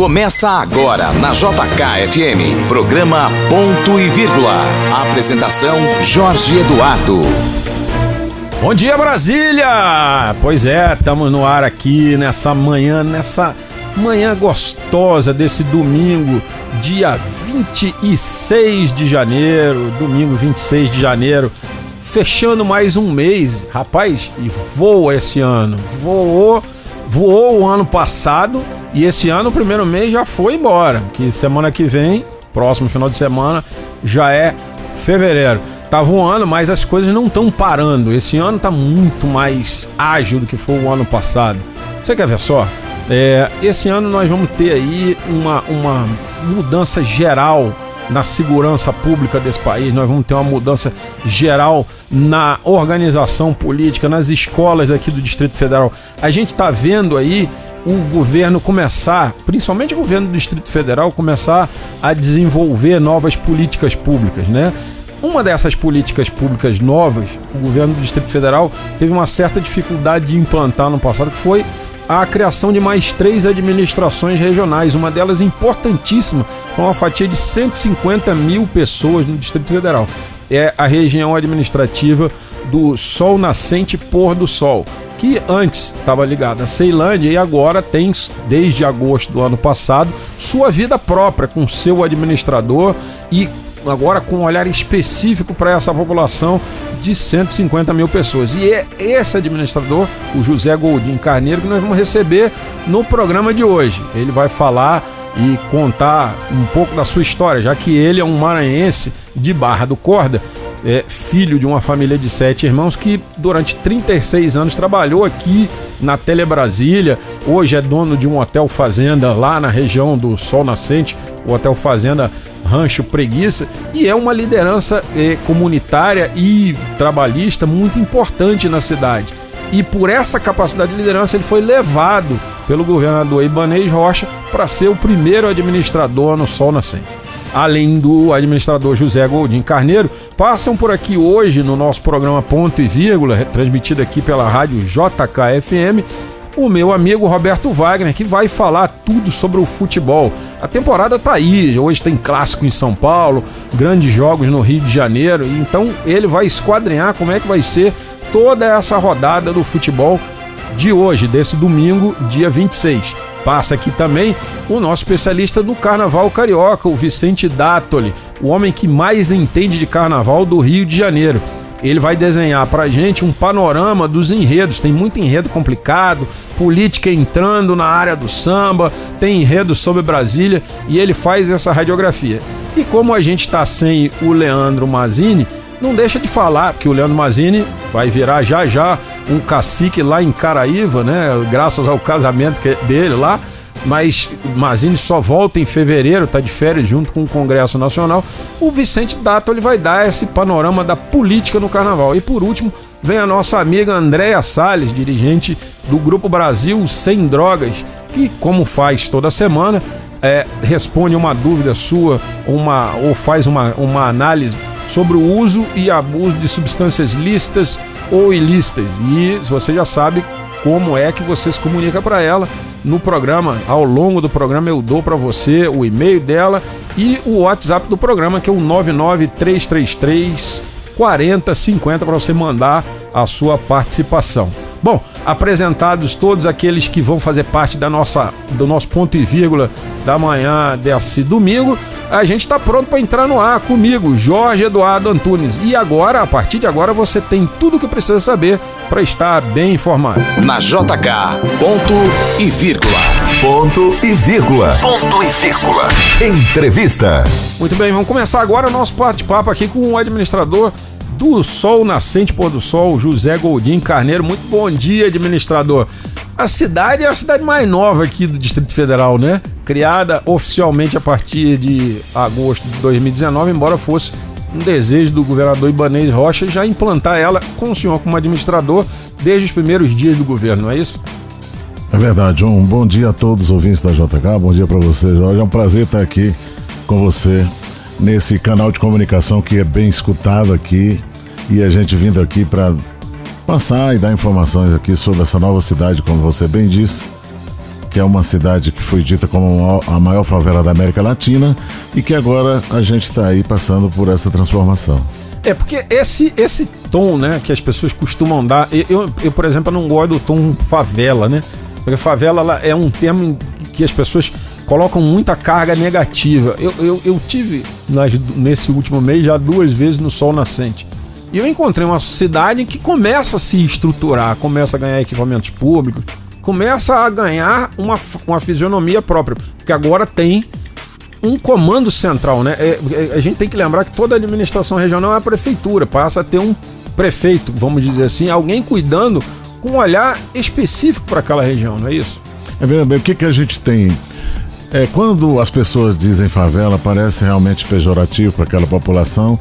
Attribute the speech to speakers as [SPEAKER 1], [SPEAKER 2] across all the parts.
[SPEAKER 1] Começa agora na JKFM. Programa Ponto e Vírgula. Apresentação Jorge Eduardo.
[SPEAKER 2] Bom dia, Brasília! Pois é, estamos no ar aqui nessa manhã, nessa manhã gostosa desse domingo, dia 26 de janeiro, domingo 26 de janeiro, fechando mais um mês. Rapaz, e voa esse ano. Voou, voou o ano passado e esse ano o primeiro mês já foi embora. Que semana que vem, próximo final de semana, já é fevereiro. Tá voando, mas as coisas não estão parando. Esse ano tá muito mais ágil do que foi o ano passado. Você quer ver só? É, esse ano nós vamos ter aí uma, uma mudança geral na segurança pública desse país, nós vamos ter uma mudança geral na organização política, nas escolas daqui do Distrito Federal. A gente está vendo aí o governo começar, principalmente o governo do Distrito Federal, começar a desenvolver novas políticas públicas, né? Uma dessas políticas públicas novas, o governo do Distrito Federal teve uma certa dificuldade de implantar no passado, que foi a criação de mais três administrações regionais, uma delas importantíssima, com uma fatia de 150 mil pessoas no Distrito Federal. É a região administrativa do Sol Nascente Pôr do Sol, que antes estava ligada à Ceilândia e agora tem, desde agosto do ano passado, sua vida própria, com seu administrador e agora com um olhar específico para essa população de 150 mil pessoas. E é esse administrador, o José Goldim Carneiro, que nós vamos receber no programa de hoje. Ele vai falar e contar um pouco da sua história, já que ele é um maranhense de Barra do Corda, é filho de uma família de sete irmãos que durante 36 anos trabalhou aqui na Tele Brasília. Hoje é dono de um hotel fazenda lá na região do Sol Nascente, o Hotel Fazenda Rancho Preguiça, e é uma liderança é, comunitária e trabalhista muito importante na cidade. E por essa capacidade de liderança, ele foi levado pelo governador Ibanez Rocha para ser o primeiro administrador no Sol Nascente. Além do administrador José Goldim Carneiro, passam por aqui hoje no nosso programa Ponto e Vírgula, transmitido aqui pela rádio JKFM, o meu amigo Roberto Wagner, que vai falar tudo sobre o futebol. A temporada tá aí, hoje tem clássico em São Paulo, grandes jogos no Rio de Janeiro, então ele vai esquadrinhar como é que vai ser toda essa rodada do futebol de hoje, desse domingo, dia 26. Passa aqui também o nosso especialista do carnaval carioca, o Vicente Dátoli, o homem que mais entende de carnaval do Rio de Janeiro. Ele vai desenhar pra gente um panorama dos enredos. Tem muito enredo complicado, política entrando na área do samba, tem enredo sobre Brasília e ele faz essa radiografia. E como a gente tá sem o Leandro Mazini, não deixa de falar que o Leandro Mazini vai virar já já um cacique lá em Caraíva, né? Graças ao casamento dele lá. Mas Mazini só volta em fevereiro, tá de férias junto com o Congresso Nacional. O Vicente Dato ele vai dar esse panorama da política no carnaval. E por último, vem a nossa amiga Andréa Salles, dirigente do Grupo Brasil Sem Drogas, que, como faz toda semana, é, responde uma dúvida sua uma, ou faz uma, uma análise sobre o uso e abuso de substâncias lícitas ou ilícitas. E você já sabe como é que você se comunica para ela no programa. Ao longo do programa eu dou para você o e-mail dela e o WhatsApp do programa que é o 99333 4050 para você mandar a sua participação. Bom, apresentados todos aqueles que vão fazer parte da nossa, do nosso ponto e vírgula da manhã desse domingo, a gente está pronto para entrar no ar comigo, Jorge Eduardo Antunes. E agora, a partir de agora, você tem tudo o que precisa saber para estar bem informado.
[SPEAKER 1] Na JK, ponto e vírgula.
[SPEAKER 3] Ponto e vírgula. Ponto e vírgula. Entrevista.
[SPEAKER 2] Muito bem, vamos começar agora o nosso bate-papo aqui com o administrador do Sol Nascente Pôr do Sol, José Goldim Carneiro. Muito bom dia, administrador. A cidade é a cidade mais nova aqui do Distrito Federal, né? Criada oficialmente a partir de agosto de 2019, embora fosse um desejo do governador Ibanez Rocha já implantar ela com o senhor como administrador desde os primeiros dias do governo, não é isso?
[SPEAKER 4] É verdade. Um bom dia a todos os ouvintes da JK. Bom dia para você, Jorge. É um prazer estar aqui com você nesse canal de comunicação que é bem escutado aqui e a gente vindo aqui para passar e dar informações aqui sobre essa nova cidade, como você bem disse, que é uma cidade que foi dita como a maior favela da América Latina e que agora a gente está aí passando por essa transformação.
[SPEAKER 2] É, porque esse, esse tom, né, que as pessoas costumam dar. Eu, eu, por exemplo, não gosto do tom favela, né? Porque favela ela é um termo que as pessoas colocam muita carga negativa. Eu, eu, eu tive nas, nesse último mês já duas vezes no Sol Nascente. E eu encontrei uma cidade que começa a se estruturar, começa a ganhar equipamentos públicos, começa a ganhar uma, uma fisionomia própria. Porque agora tem um comando central, né? É, é, a gente tem que lembrar que toda administração regional é a prefeitura, passa a ter um prefeito, vamos dizer assim, alguém cuidando com um olhar específico para aquela região, não é isso?
[SPEAKER 4] É verdade. O que, que a gente tem? É, quando as pessoas dizem favela, parece realmente pejorativo para aquela população.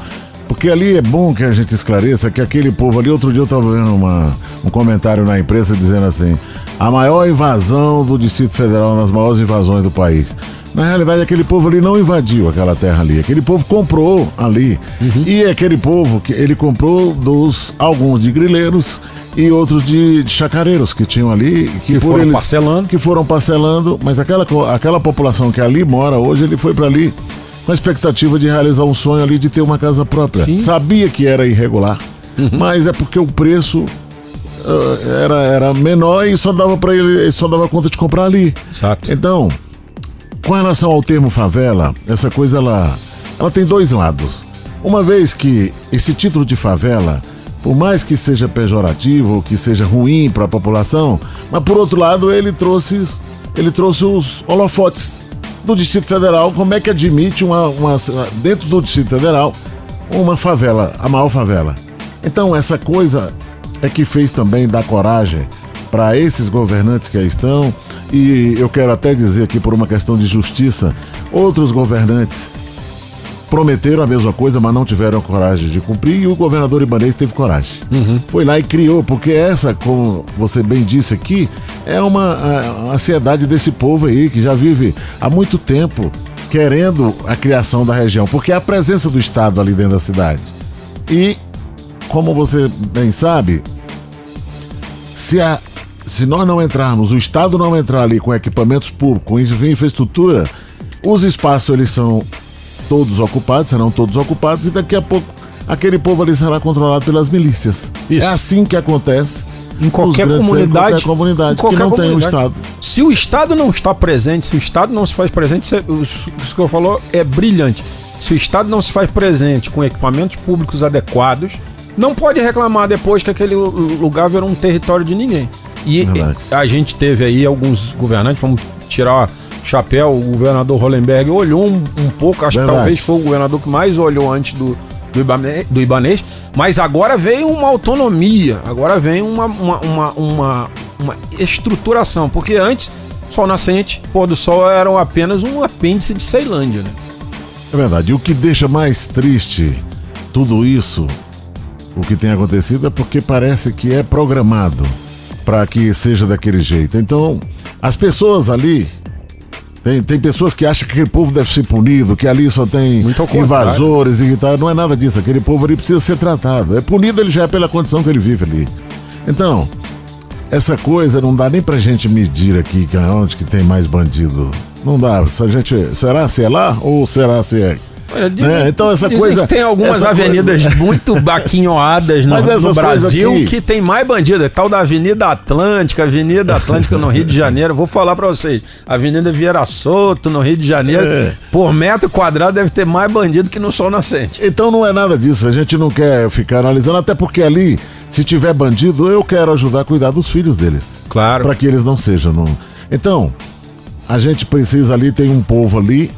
[SPEAKER 4] Porque ali é bom que a gente esclareça que aquele povo ali, outro dia eu estava vendo uma, um comentário na imprensa dizendo assim: a maior invasão do Distrito Federal nas maiores invasões do país. Na realidade, aquele povo ali não invadiu aquela terra ali. Aquele povo comprou ali. Uhum. E aquele povo que ele comprou dos alguns de grileiros e outros de, de chacareiros que tinham ali.
[SPEAKER 2] Que, que foram eles, parcelando.
[SPEAKER 4] Que foram parcelando. Mas aquela, aquela população que ali mora hoje, ele foi para ali com a expectativa de realizar um sonho ali de ter uma casa própria. Sim. Sabia que era irregular. Uhum. Mas é porque o preço era, era menor e só dava para ele, só dava conta de comprar ali.
[SPEAKER 2] Exato.
[SPEAKER 4] Então, com relação ao termo favela, essa coisa ela, ela tem dois lados. Uma vez que esse título de favela, por mais que seja pejorativo, que seja ruim para a população, mas por outro lado ele trouxe, ele trouxe os holofotes do Distrito Federal. Como é que admite uma, uma dentro do Distrito Federal uma favela, a maior favela? Então essa coisa é que fez também dar coragem para esses governantes que aí estão, e eu quero até dizer aqui por uma questão de justiça, outros governantes prometeram a mesma coisa, mas não tiveram coragem de cumprir, e o governador Ibanez teve coragem. Uhum. Foi lá e criou, porque essa, como você bem disse aqui, é uma ansiedade desse povo aí, que já vive há muito tempo querendo a criação da região, porque é a presença do Estado ali dentro da cidade. E, como você bem sabe, se a se nós não entrarmos, o Estado não entrar ali com equipamentos públicos, com infraestrutura, os espaços eles são todos ocupados, serão todos ocupados e daqui a pouco aquele povo ali será controlado pelas milícias. Isso. É assim que acontece
[SPEAKER 2] em qualquer comunidade, em qualquer
[SPEAKER 4] comunidade em qualquer que não comunidade. tem o Estado.
[SPEAKER 2] Se o Estado não está presente, se o Estado não se faz presente, isso que eu falou é brilhante. Se o Estado não se faz presente com equipamentos públicos adequados, não pode reclamar depois que aquele lugar virou um território de ninguém. E a gente teve aí alguns governantes, vamos tirar o chapéu, o governador Hollenberg olhou um, um pouco, acho Verdade. que talvez foi o governador que mais olhou antes do, do, Ibanês, do Ibanês, mas agora veio uma autonomia, agora vem uma, uma, uma, uma, uma estruturação, porque antes Sol Nascente, Pôr do Sol eram apenas um apêndice de Ceilândia, né?
[SPEAKER 4] É verdade. E o que deixa mais triste tudo isso, o que tem acontecido, é porque parece que é programado para que seja daquele jeito. Então, as pessoas ali. Tem, tem pessoas que acham que aquele povo deve ser punido, que ali só tem invasores e tal. Não é nada disso. Aquele povo ali precisa ser tratado. É punido ele já é pela condição que ele vive ali. Então, essa coisa não dá nem pra gente medir aqui que é onde que tem mais bandido. Não dá. Se a gente, será se é lá ou será se é
[SPEAKER 2] é, então essa coisa. tem algumas avenidas coisa... muito baquinhoadas no, no Brasil aqui... que tem mais bandido. É tal da Avenida Atlântica, Avenida Atlântica no Rio de Janeiro. Vou falar para vocês. Avenida Vieira Soto, no Rio de Janeiro, é. por metro quadrado deve ter mais bandido que no Sol Nascente.
[SPEAKER 4] Então não é nada disso. A gente não quer ficar analisando, até porque ali, se tiver bandido, eu quero ajudar a cuidar dos filhos deles.
[SPEAKER 2] Claro.
[SPEAKER 4] Para que eles não sejam. Não... Então, a gente precisa ali, tem um povo ali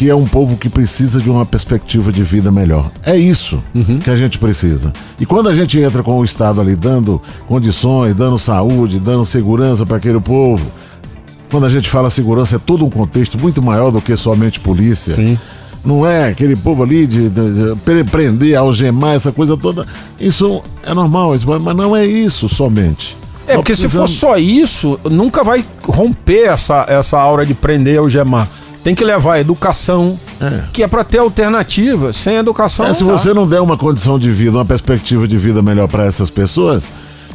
[SPEAKER 4] que é um povo que precisa de uma perspectiva de vida melhor. É isso uhum. que a gente precisa. E quando a gente entra com o Estado ali dando condições, dando saúde, dando segurança para aquele povo, quando a gente fala segurança, é todo um contexto muito maior do que somente polícia.
[SPEAKER 2] Sim.
[SPEAKER 4] Não é aquele povo ali de, de, de prender, algemar, essa coisa toda. Isso é normal, mas não é isso somente.
[SPEAKER 2] É, porque precisamos... se for só isso, nunca vai romper essa, essa aura de prender e algemar tem que levar a educação, é. que é para ter alternativa. Sem educação.
[SPEAKER 4] É, se você não der uma condição de vida, uma perspectiva de vida melhor para essas pessoas,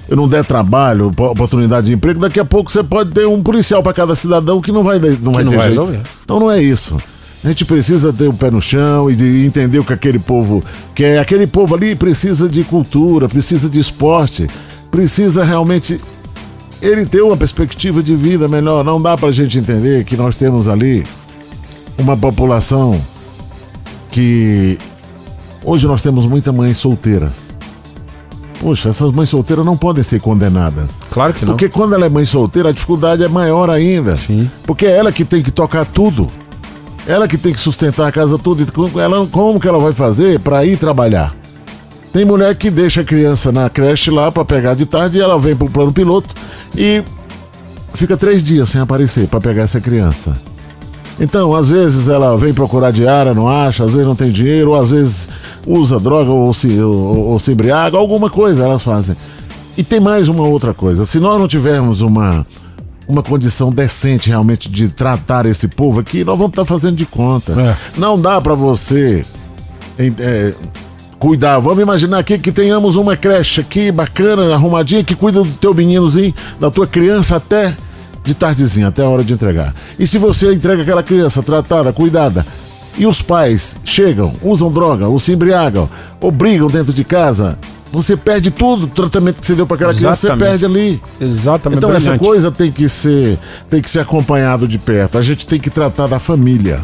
[SPEAKER 4] eu não der trabalho, po- oportunidade de emprego, daqui a pouco você pode ter um policial para cada cidadão que não vai, não vai
[SPEAKER 2] não
[SPEAKER 4] ter
[SPEAKER 2] vai
[SPEAKER 4] jeito.
[SPEAKER 2] resolver.
[SPEAKER 4] Então não é isso. A gente precisa ter o pé no chão e de entender o que aquele povo quer. Aquele povo ali precisa de cultura, precisa de esporte, precisa realmente ele ter uma perspectiva de vida melhor. Não dá pra gente entender que nós temos ali uma população que hoje nós temos muitas mães solteiras. Poxa, essas mães solteiras não podem ser condenadas.
[SPEAKER 2] Claro que não.
[SPEAKER 4] Porque quando ela é mãe solteira, a dificuldade é maior ainda.
[SPEAKER 2] Sim.
[SPEAKER 4] Porque é ela que tem que tocar tudo. Ela que tem que sustentar a casa tudo. Como Ela, como que ela vai fazer para ir trabalhar? Tem mulher que deixa a criança na creche lá para pegar de tarde e ela vem pro plano piloto e fica três dias sem aparecer para pegar essa criança. Então, às vezes ela vem procurar diária, não acha, às vezes não tem dinheiro, ou às vezes usa droga ou se, ou, ou se embriaga, alguma coisa elas fazem. E tem mais uma outra coisa: se nós não tivermos uma, uma condição decente realmente de tratar esse povo aqui, nós vamos estar fazendo de conta.
[SPEAKER 2] É.
[SPEAKER 4] Não dá para você é, cuidar. Vamos imaginar aqui que tenhamos uma creche aqui bacana, arrumadinha, que cuida do teu meninozinho, da tua criança até de tardezinha, até a hora de entregar. E se você entrega aquela criança tratada, cuidada, e os pais chegam, usam droga, ou se embriagam, ou brigam dentro de casa, você perde tudo o tratamento que você deu para aquela criança, você
[SPEAKER 2] Exatamente.
[SPEAKER 4] perde ali.
[SPEAKER 2] Exatamente.
[SPEAKER 4] Então essa
[SPEAKER 2] brilhante.
[SPEAKER 4] coisa tem que ser tem que ser acompanhado de perto. A gente tem que tratar da família.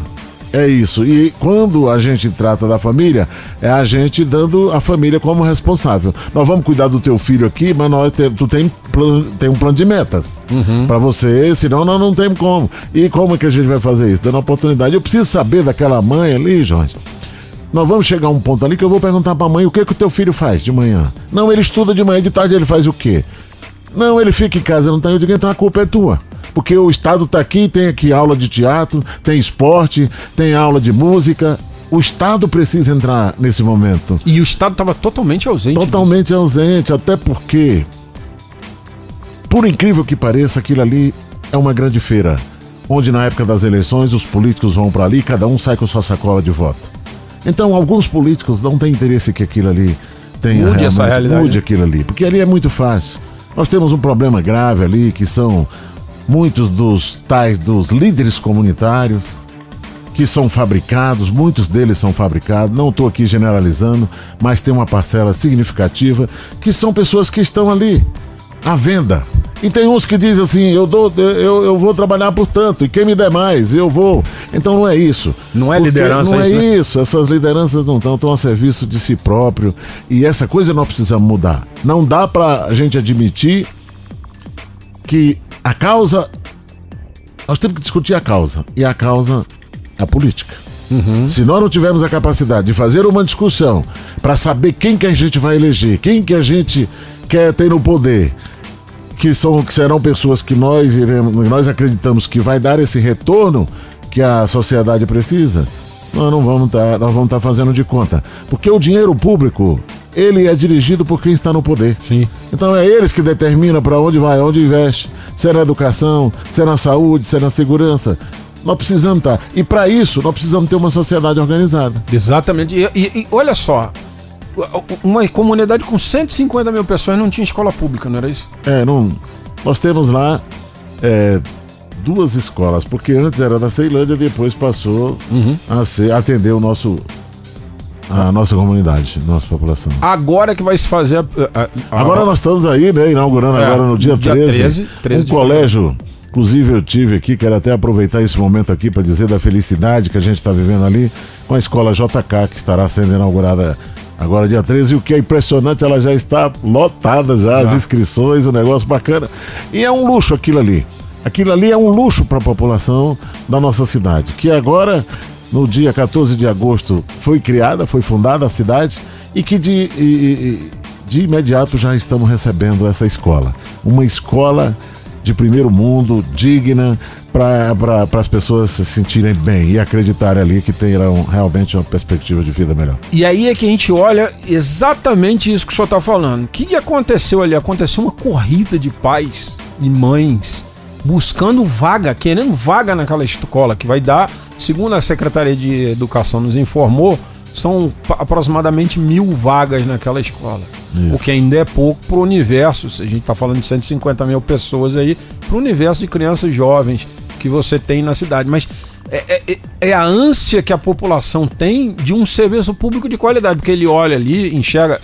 [SPEAKER 4] É isso. E quando a gente trata da família, é a gente dando a família como responsável. Nós vamos cuidar do teu filho aqui, mas nós te- tu tem, tem um plano de metas pra você, senão nós não temos como. E como é que a gente vai fazer isso? Dando oportunidade. Eu preciso saber daquela mãe ali, Jorge. Nós vamos chegar a um ponto ali que eu vou perguntar pra mãe o que que o teu filho faz de manhã. Não, ele estuda de manhã, de tarde ele faz o quê? Não, ele fica em casa, não. Eu digo, então a culpa é tua. Porque o Estado tá aqui, tem aqui aula de teatro, tem esporte, tem aula de música. O Estado precisa entrar nesse momento.
[SPEAKER 2] E o Estado estava totalmente ausente. disso.
[SPEAKER 4] Totalmente ausente, até porque, por incrível que pareça, aquilo ali é uma grande feira. Onde na época das eleições os políticos vão para ali e cada um sai com sua sacola de voto. Então, alguns políticos não têm interesse que aquilo ali tenha
[SPEAKER 2] Mude essa realidade.
[SPEAKER 4] Mude aquilo ali, porque ali é muito fácil. Nós temos um problema grave ali, que são muitos dos tais dos líderes comunitários que são fabricados, muitos deles são fabricados, não estou aqui generalizando, mas tem uma parcela significativa que são pessoas que estão ali à venda. E tem uns que dizem assim, eu dou, eu, eu vou trabalhar por tanto, e quem me der mais, eu vou. Então não é isso.
[SPEAKER 2] Não é
[SPEAKER 4] Porque
[SPEAKER 2] liderança
[SPEAKER 4] Não é
[SPEAKER 2] isso, né?
[SPEAKER 4] isso, essas lideranças não estão, estão a serviço de si próprio. E essa coisa nós precisamos mudar. Não dá pra gente admitir que a causa. Nós temos que discutir a causa. E a causa é a política. Se nós não tivermos a capacidade de fazer uma discussão para saber quem que a gente vai eleger, quem que a gente quer ter no poder, que são que serão pessoas que nós iremos, nós acreditamos que vai dar esse retorno que a sociedade precisa, nós não vamos estar, nós vamos estar fazendo de conta, porque o dinheiro público ele é dirigido por quem está no poder.
[SPEAKER 2] Sim.
[SPEAKER 4] Então é eles que determinam para onde vai, onde investe, se é na educação, se é na saúde, se é na segurança. Nós precisamos estar. E para isso, nós precisamos ter uma sociedade organizada.
[SPEAKER 2] Exatamente. E, e- e olha só, uma comunidade com 150 mil pessoas não tinha escola pública, não era isso?
[SPEAKER 4] É, não, nós temos lá é, duas escolas, porque antes era da Ceilândia, depois passou a ser atender o nosso a nossa comunidade, nossa população.
[SPEAKER 2] Agora que vai se fazer. a- a- a-
[SPEAKER 4] Agora nós estamos aí, né, inaugurando
[SPEAKER 2] É,
[SPEAKER 4] agora no dia,
[SPEAKER 2] dia
[SPEAKER 4] 13,
[SPEAKER 2] 13, 13
[SPEAKER 4] um colégio. Inclusive eu tive aqui, quero até aproveitar esse momento aqui para dizer da felicidade que a gente está vivendo ali com a escola JK, que estará sendo inaugurada agora dia 13. E o que é impressionante, ela já está lotada já, as inscrições, um negócio bacana. E é um luxo aquilo ali. Aquilo ali é um luxo para a população da nossa cidade, que agora no dia 14 de agosto foi criada, foi fundada a cidade e que de, de imediato já estamos recebendo essa escola. Uma escola de primeiro mundo, digna, para as pessoas se sentirem bem e acreditarem ali que terão realmente uma perspectiva de vida melhor.
[SPEAKER 2] E aí é que a gente olha exatamente isso que o senhor está falando. O que aconteceu ali? Aconteceu uma corrida de pais e mães buscando vaga, querendo vaga naquela escola, que vai dar, segundo a Secretaria de Educação nos informou, são aproximadamente mil vagas naquela escola. Isso. O que ainda é pouco para o universo, se a gente está falando de 150 mil pessoas aí, para o universo de crianças jovens que você tem na cidade. Mas é, é, é, é, a ânsia que a população tem de um serviço público de qualidade, porque ele olha ali, enxerga,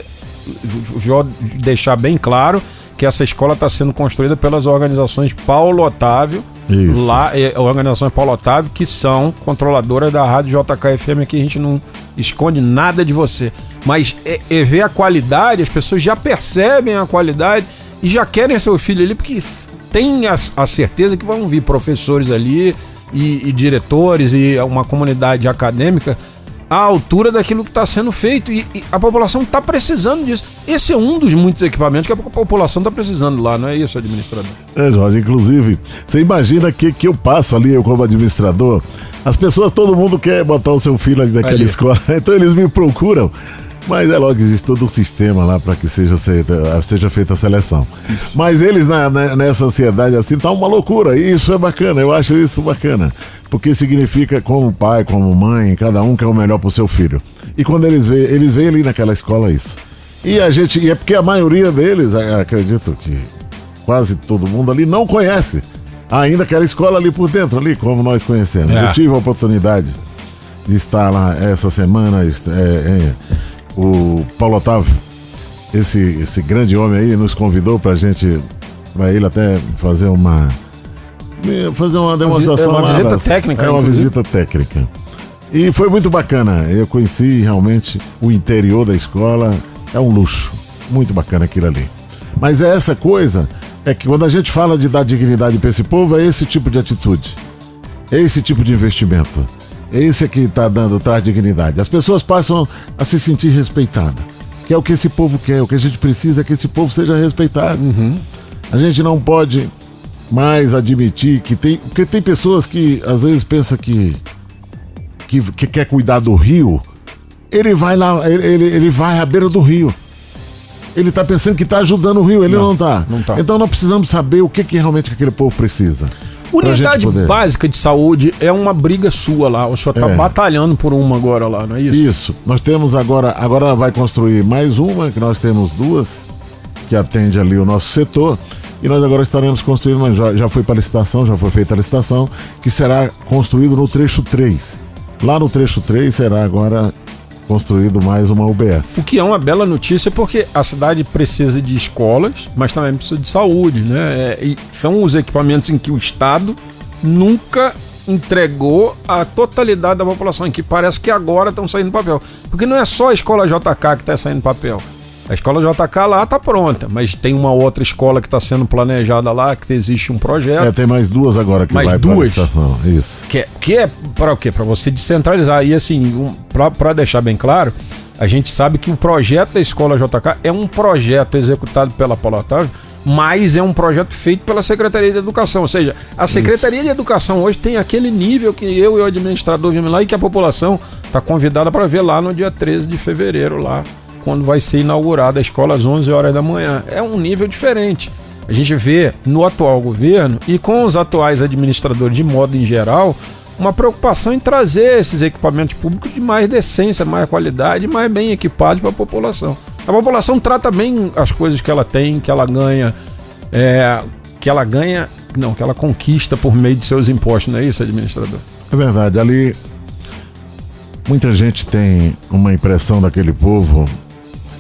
[SPEAKER 2] vou deixar bem claro que essa escola está sendo construída pelas organizações Paulo Otávio, Isso. lá, é, organizações Paulo Otávio, que são controladoras da rádio JKFM, que a gente não esconde nada de você. Mas é, é ver a qualidade, as pessoas já percebem a qualidade e já querem seu filho ali, porque tem a, a certeza que vão vir professores ali e, e diretores e uma comunidade acadêmica à altura daquilo que está sendo feito e, e a população está precisando disso. Esse é um dos muitos equipamentos que a população está precisando lá, não é isso, administrador?
[SPEAKER 4] É, Jorge, inclusive, você imagina que, que eu passo ali, eu como administrador, as pessoas, todo mundo quer botar o seu filho ali naquela ali. escola, então eles me procuram. Mas é logo que existe todo um sistema lá para que seja, seja feita a seleção. Mas eles na, na, nessa ansiedade assim tá uma loucura. E isso é bacana, eu acho isso bacana porque significa como pai, como mãe, cada um quer o melhor pro seu filho. E quando eles veem, eles veem ali naquela escola isso. E a gente, e é porque a maioria deles, acredito que quase todo mundo ali não conhece ainda aquela escola ali por dentro, ali como nós conhecemos. É. Eu tive a oportunidade de estar lá essa semana, é, é, o Paulo Otávio, esse, esse grande homem aí, nos convidou pra gente, pra ele até fazer uma fazer uma demonstração.
[SPEAKER 2] É uma visita das, técnica.
[SPEAKER 4] É uma visita técnica. E foi muito bacana. Eu conheci realmente o interior da escola. É um luxo. Muito bacana aquilo ali. Mas é essa coisa, é que quando a gente fala de dar dignidade para esse povo, é esse tipo de atitude. É esse tipo de investimento. É esse que está dando, traz dignidade. As pessoas passam a se sentir respeitadas. Que é o que esse povo quer. O que a gente precisa é que esse povo seja respeitado. Uhum. A gente não pode mais admitir que tem. Porque tem pessoas que às vezes pensam que, que, que quer cuidar do rio, ele vai lá, ele, ele, ele vai à beira do rio. Ele está pensando que está ajudando o rio, ele não, está. Não tá. Então nós precisamos saber o que, que realmente aquele povo precisa.
[SPEAKER 2] Unidade básica de saúde é uma briga sua lá. O senhor está é. batalhando por uma agora lá, não é isso?
[SPEAKER 4] Isso. Nós temos agora, agora vai construir mais uma, que nós temos duas, que atende ali o nosso setor. E nós agora estaremos construindo, mas já, já foi para a licitação, já foi feita a licitação, que será construído no trecho 3. Lá no trecho 3 será agora construído mais uma UBS.
[SPEAKER 2] O que é uma bela notícia porque a cidade precisa de escolas, mas também precisa de saúde, né? É, são os equipamentos em que o Estado nunca entregou a totalidade da população, em que parece que agora estão saindo papel. Porque não é só a escola JK que está saindo papel. A escola JK lá está pronta, mas tem uma outra escola que está sendo planejada lá, que existe um projeto. É,
[SPEAKER 4] tem mais duas agora que mais vai duas.
[SPEAKER 2] Isso. Que é, que é para o quê? Para você descentralizar. E assim, um, para deixar bem claro, a gente sabe que o projeto da escola JK é um projeto executado pela Paulo Otávio, mas é um projeto feito pela Secretaria de Educação. Ou seja, a Secretaria Isso. de Educação hoje tem aquele nível que eu e o administrador vimos lá e que a população está convidada para ver lá no dia 13 de fevereiro, lá quando vai ser inaugurada a escola às 11 horas da manhã. É um nível diferente. A gente vê no atual governo e com os atuais administradores de modo em geral uma preocupação em trazer esses equipamentos públicos de mais decência, mais qualidade, mais bem equipados para a população. A população trata bem as coisas que ela tem, que ela ganha, é, que ela ganha, não, que ela conquista por meio de seus impostos, não é isso, administrador?
[SPEAKER 4] É verdade. Ali muita gente tem uma impressão daquele povo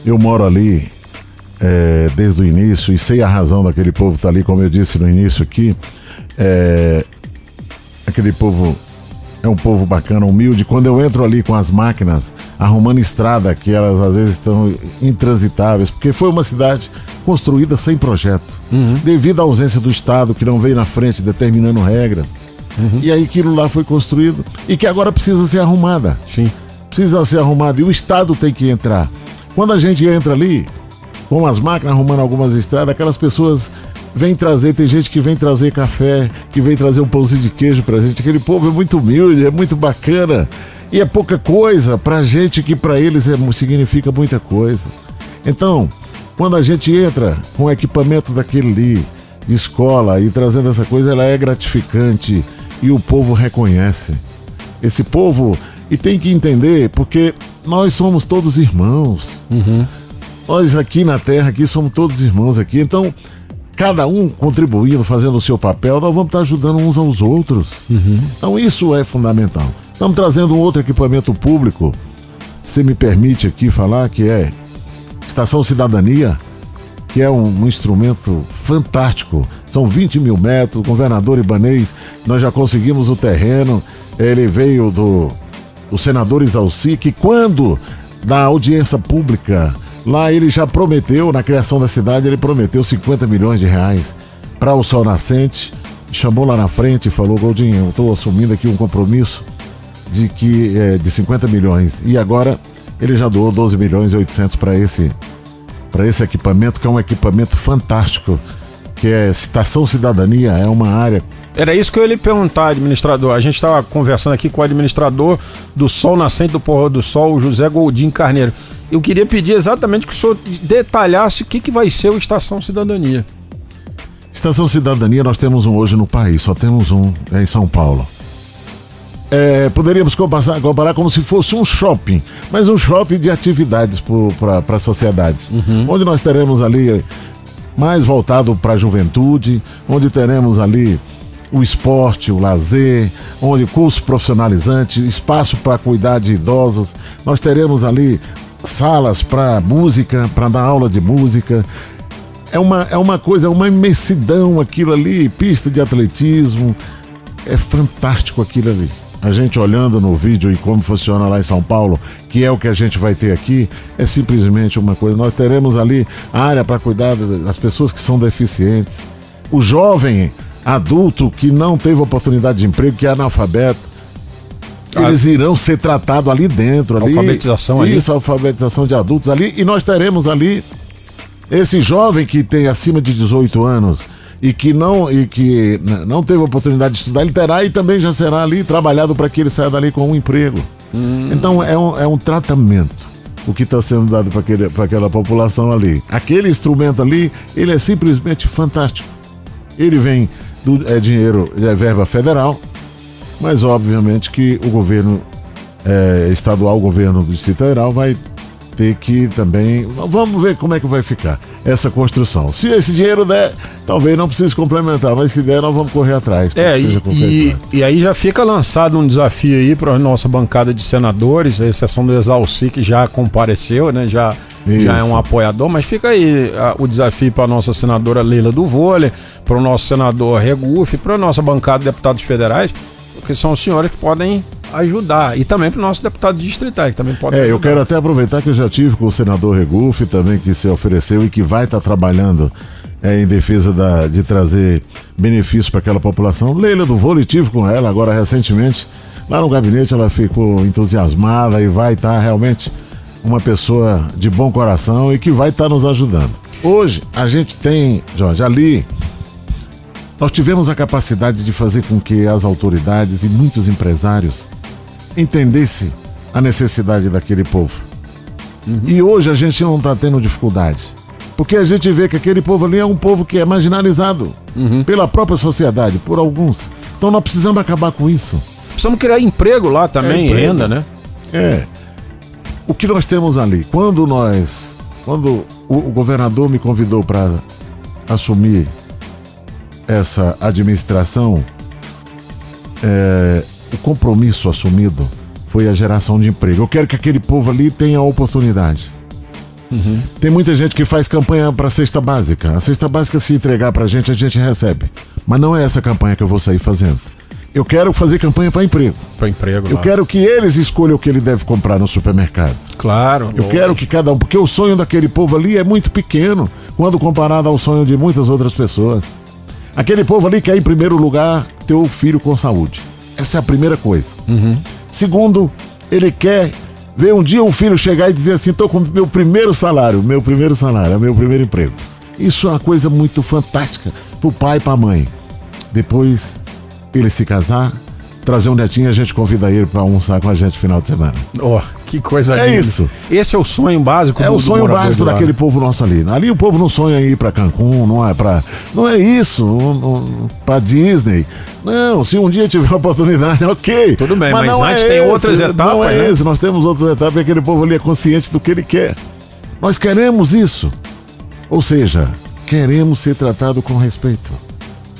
[SPEAKER 4] eu moro ali é, desde o início e sei a razão daquele povo estar tá ali, como eu disse no início aqui. É, aquele povo é um povo bacana, humilde. Quando eu entro ali com as máquinas, arrumando estrada, que elas às vezes estão intransitáveis, porque foi uma cidade construída sem projeto, uhum. devido à ausência do Estado, que não veio na frente determinando regras. Uhum. E aí aquilo lá foi construído e que agora precisa ser arrumada.
[SPEAKER 2] Sim.
[SPEAKER 4] Precisa ser arrumado e o Estado tem que entrar. Quando a gente entra ali, com as máquinas arrumando algumas estradas, aquelas pessoas vêm trazer, tem gente que vem trazer café, que vem trazer um pãozinho de queijo pra gente. Aquele povo é muito humilde, é muito bacana. E é pouca coisa pra gente que pra eles é, significa muita coisa. Então, quando a gente entra com o equipamento daquele ali, de escola, e trazendo essa coisa, ela é gratificante e o povo reconhece. Esse povo, e tem que entender, porque nós somos todos irmãos. Nós aqui na Terra, aqui somos todos irmãos aqui. Então, cada um contribuindo, fazendo o seu papel, nós vamos estar ajudando uns aos outros. Então, isso é fundamental. Estamos trazendo um outro equipamento público, se me permite aqui falar, que é Estação Cidadania, que é um, um instrumento fantástico. São 20 mil metros, governador Ibanês, nós já conseguimos o terreno. Ele veio do, do senador Isalci, que quando da audiência pública, lá ele já prometeu, na criação da cidade, ele prometeu 50 milhões de reais para o Sol Nascente. Chamou lá na frente e falou: Goldinho, eu estou assumindo aqui um compromisso de que é, de 50 milhões. E agora ele já doou 12 milhões e 800 para esse para esse equipamento, que é um equipamento fantástico, que é Estação Cidadania, é uma área
[SPEAKER 2] Era isso que eu ia lhe perguntar, administrador. A gente estava conversando aqui com o administrador do Sol Nascente do Porro do Sol, José Goldim Carneiro. Eu queria pedir exatamente que o senhor detalhasse o que, que vai ser o Estação Cidadania.
[SPEAKER 4] Estação Cidadania nós temos um hoje no país, só temos um, é em São Paulo. É, poderíamos comparar, comparar como se fosse um shopping, mas um shopping de atividades para a sociedade. Onde nós teremos ali mais voltado para a juventude, onde teremos ali o esporte, o lazer, onde curso profissionalizante, espaço para cuidar de idosos. Nós teremos ali salas para música, para dar aula de música. É uma, é uma coisa, é uma imensidão aquilo ali, pista de atletismo. É fantástico aquilo ali. A gente olhando no vídeo e como funciona lá em São Paulo, que é o que a gente vai ter aqui, é simplesmente uma coisa. Nós teremos ali área para cuidar das pessoas que são deficientes. O jovem adulto que não teve oportunidade de emprego, que é analfabeto, eles irão ser tratados ali dentro. Ali,
[SPEAKER 2] Alfabetização ali.
[SPEAKER 4] Isso, alfabetização de adultos ali. E nós teremos ali esse jovem que tem acima de 18 anos e que não e que n- não teve oportunidade de estudar, ele terá e também já será ali trabalhado para que ele saia dali com um emprego. Então é um, é um tratamento o que está sendo dado para aquela população ali. Aquele instrumento ali, ele é simplesmente fantástico. Ele vem do é dinheiro, é verba federal, mas obviamente que o governo é, estadual, o governo do Distrito Federal vai ter que também. Vamos ver como é que vai ficar essa construção. Se esse dinheiro der, talvez não precise complementar, mas se der, nós vamos correr atrás.
[SPEAKER 2] É, e, e, e aí já fica lançado um desafio aí para a nossa bancada de senadores, a exceção do Exalci, que já compareceu, né? Já, já é um apoiador, mas fica aí ah, o desafio para a nossa senadora Leila do Vôlei, para o nosso senador Regufe, para a nossa bancada de deputados federais, porque são os senhores que podem ajudar. E também para o nosso deputado distrital, que também pode
[SPEAKER 4] É, eu
[SPEAKER 2] ajudar.
[SPEAKER 4] quero até aproveitar que eu já tive com o senador Regufe também, que se ofereceu e que vai estar trabalhando é, em defesa da, de trazer benefícios para aquela população. Leila do Vôlei, tive com ela agora recentemente. Lá no gabinete ela ficou entusiasmada e vai estar realmente uma pessoa de bom coração e que vai estar nos ajudando. Hoje a gente tem, Jorge, ali nós tivemos a capacidade de fazer com que as autoridades e muitos empresários entendessem a necessidade daquele povo. E hoje a gente não está tendo dificuldade. Porque a gente vê que aquele povo ali é um povo que é marginalizado pela própria sociedade, por alguns. Então nós precisamos acabar com isso.
[SPEAKER 2] Precisamos criar emprego lá também,
[SPEAKER 4] É, emprego.
[SPEAKER 2] renda, né?
[SPEAKER 4] É. O que nós temos ali? Quando nós. Quando o, o governador me convidou para assumir essa administração, é, o compromisso assumido foi a geração de emprego. Eu quero que aquele povo ali tenha oportunidade. Tem muita gente que faz campanha para cesta básica. A cesta básica, se entregar para a gente, a gente recebe. Mas não é essa campanha que eu vou sair fazendo. Eu quero fazer campanha para emprego.
[SPEAKER 2] Para emprego
[SPEAKER 4] Eu
[SPEAKER 2] lá.
[SPEAKER 4] quero que eles escolham o que ele deve comprar no supermercado.
[SPEAKER 2] Claro.
[SPEAKER 4] Eu quero que cada um, porque o sonho daquele povo ali é muito pequeno quando comparado ao sonho de muitas outras pessoas. Aquele povo ali quer, em primeiro lugar, ter o filho com saúde. Essa é a primeira coisa. Segundo, ele quer ver um dia o filho chegar e dizer assim: estou com meu primeiro salário, meu primeiro salário, é meu primeiro emprego. Isso é uma coisa muito fantástica pro pai e pra mãe. Depois ele se casar, trazer um netinho, a gente convida ele para almoçar com a gente no final de semana.
[SPEAKER 2] Ó, que coisa
[SPEAKER 4] É
[SPEAKER 2] linda.
[SPEAKER 4] isso.
[SPEAKER 2] Esse é o sonho básico
[SPEAKER 4] É
[SPEAKER 2] do-
[SPEAKER 4] o sonho básico daquele povo nosso ali. Ali o povo não sonha ir para Cancún, não é para, não é isso, para Disney. Não, se um dia tiver oportunidade, ok.
[SPEAKER 2] Tudo bem, mas
[SPEAKER 4] não é
[SPEAKER 2] antes tem outras
[SPEAKER 4] Não
[SPEAKER 2] etapas,
[SPEAKER 4] é
[SPEAKER 2] né?
[SPEAKER 4] esse, nós temos outras etapas e aquele povo ali é consciente do que ele quer. Nós queremos isso. Ou seja, queremos ser tratado com respeito.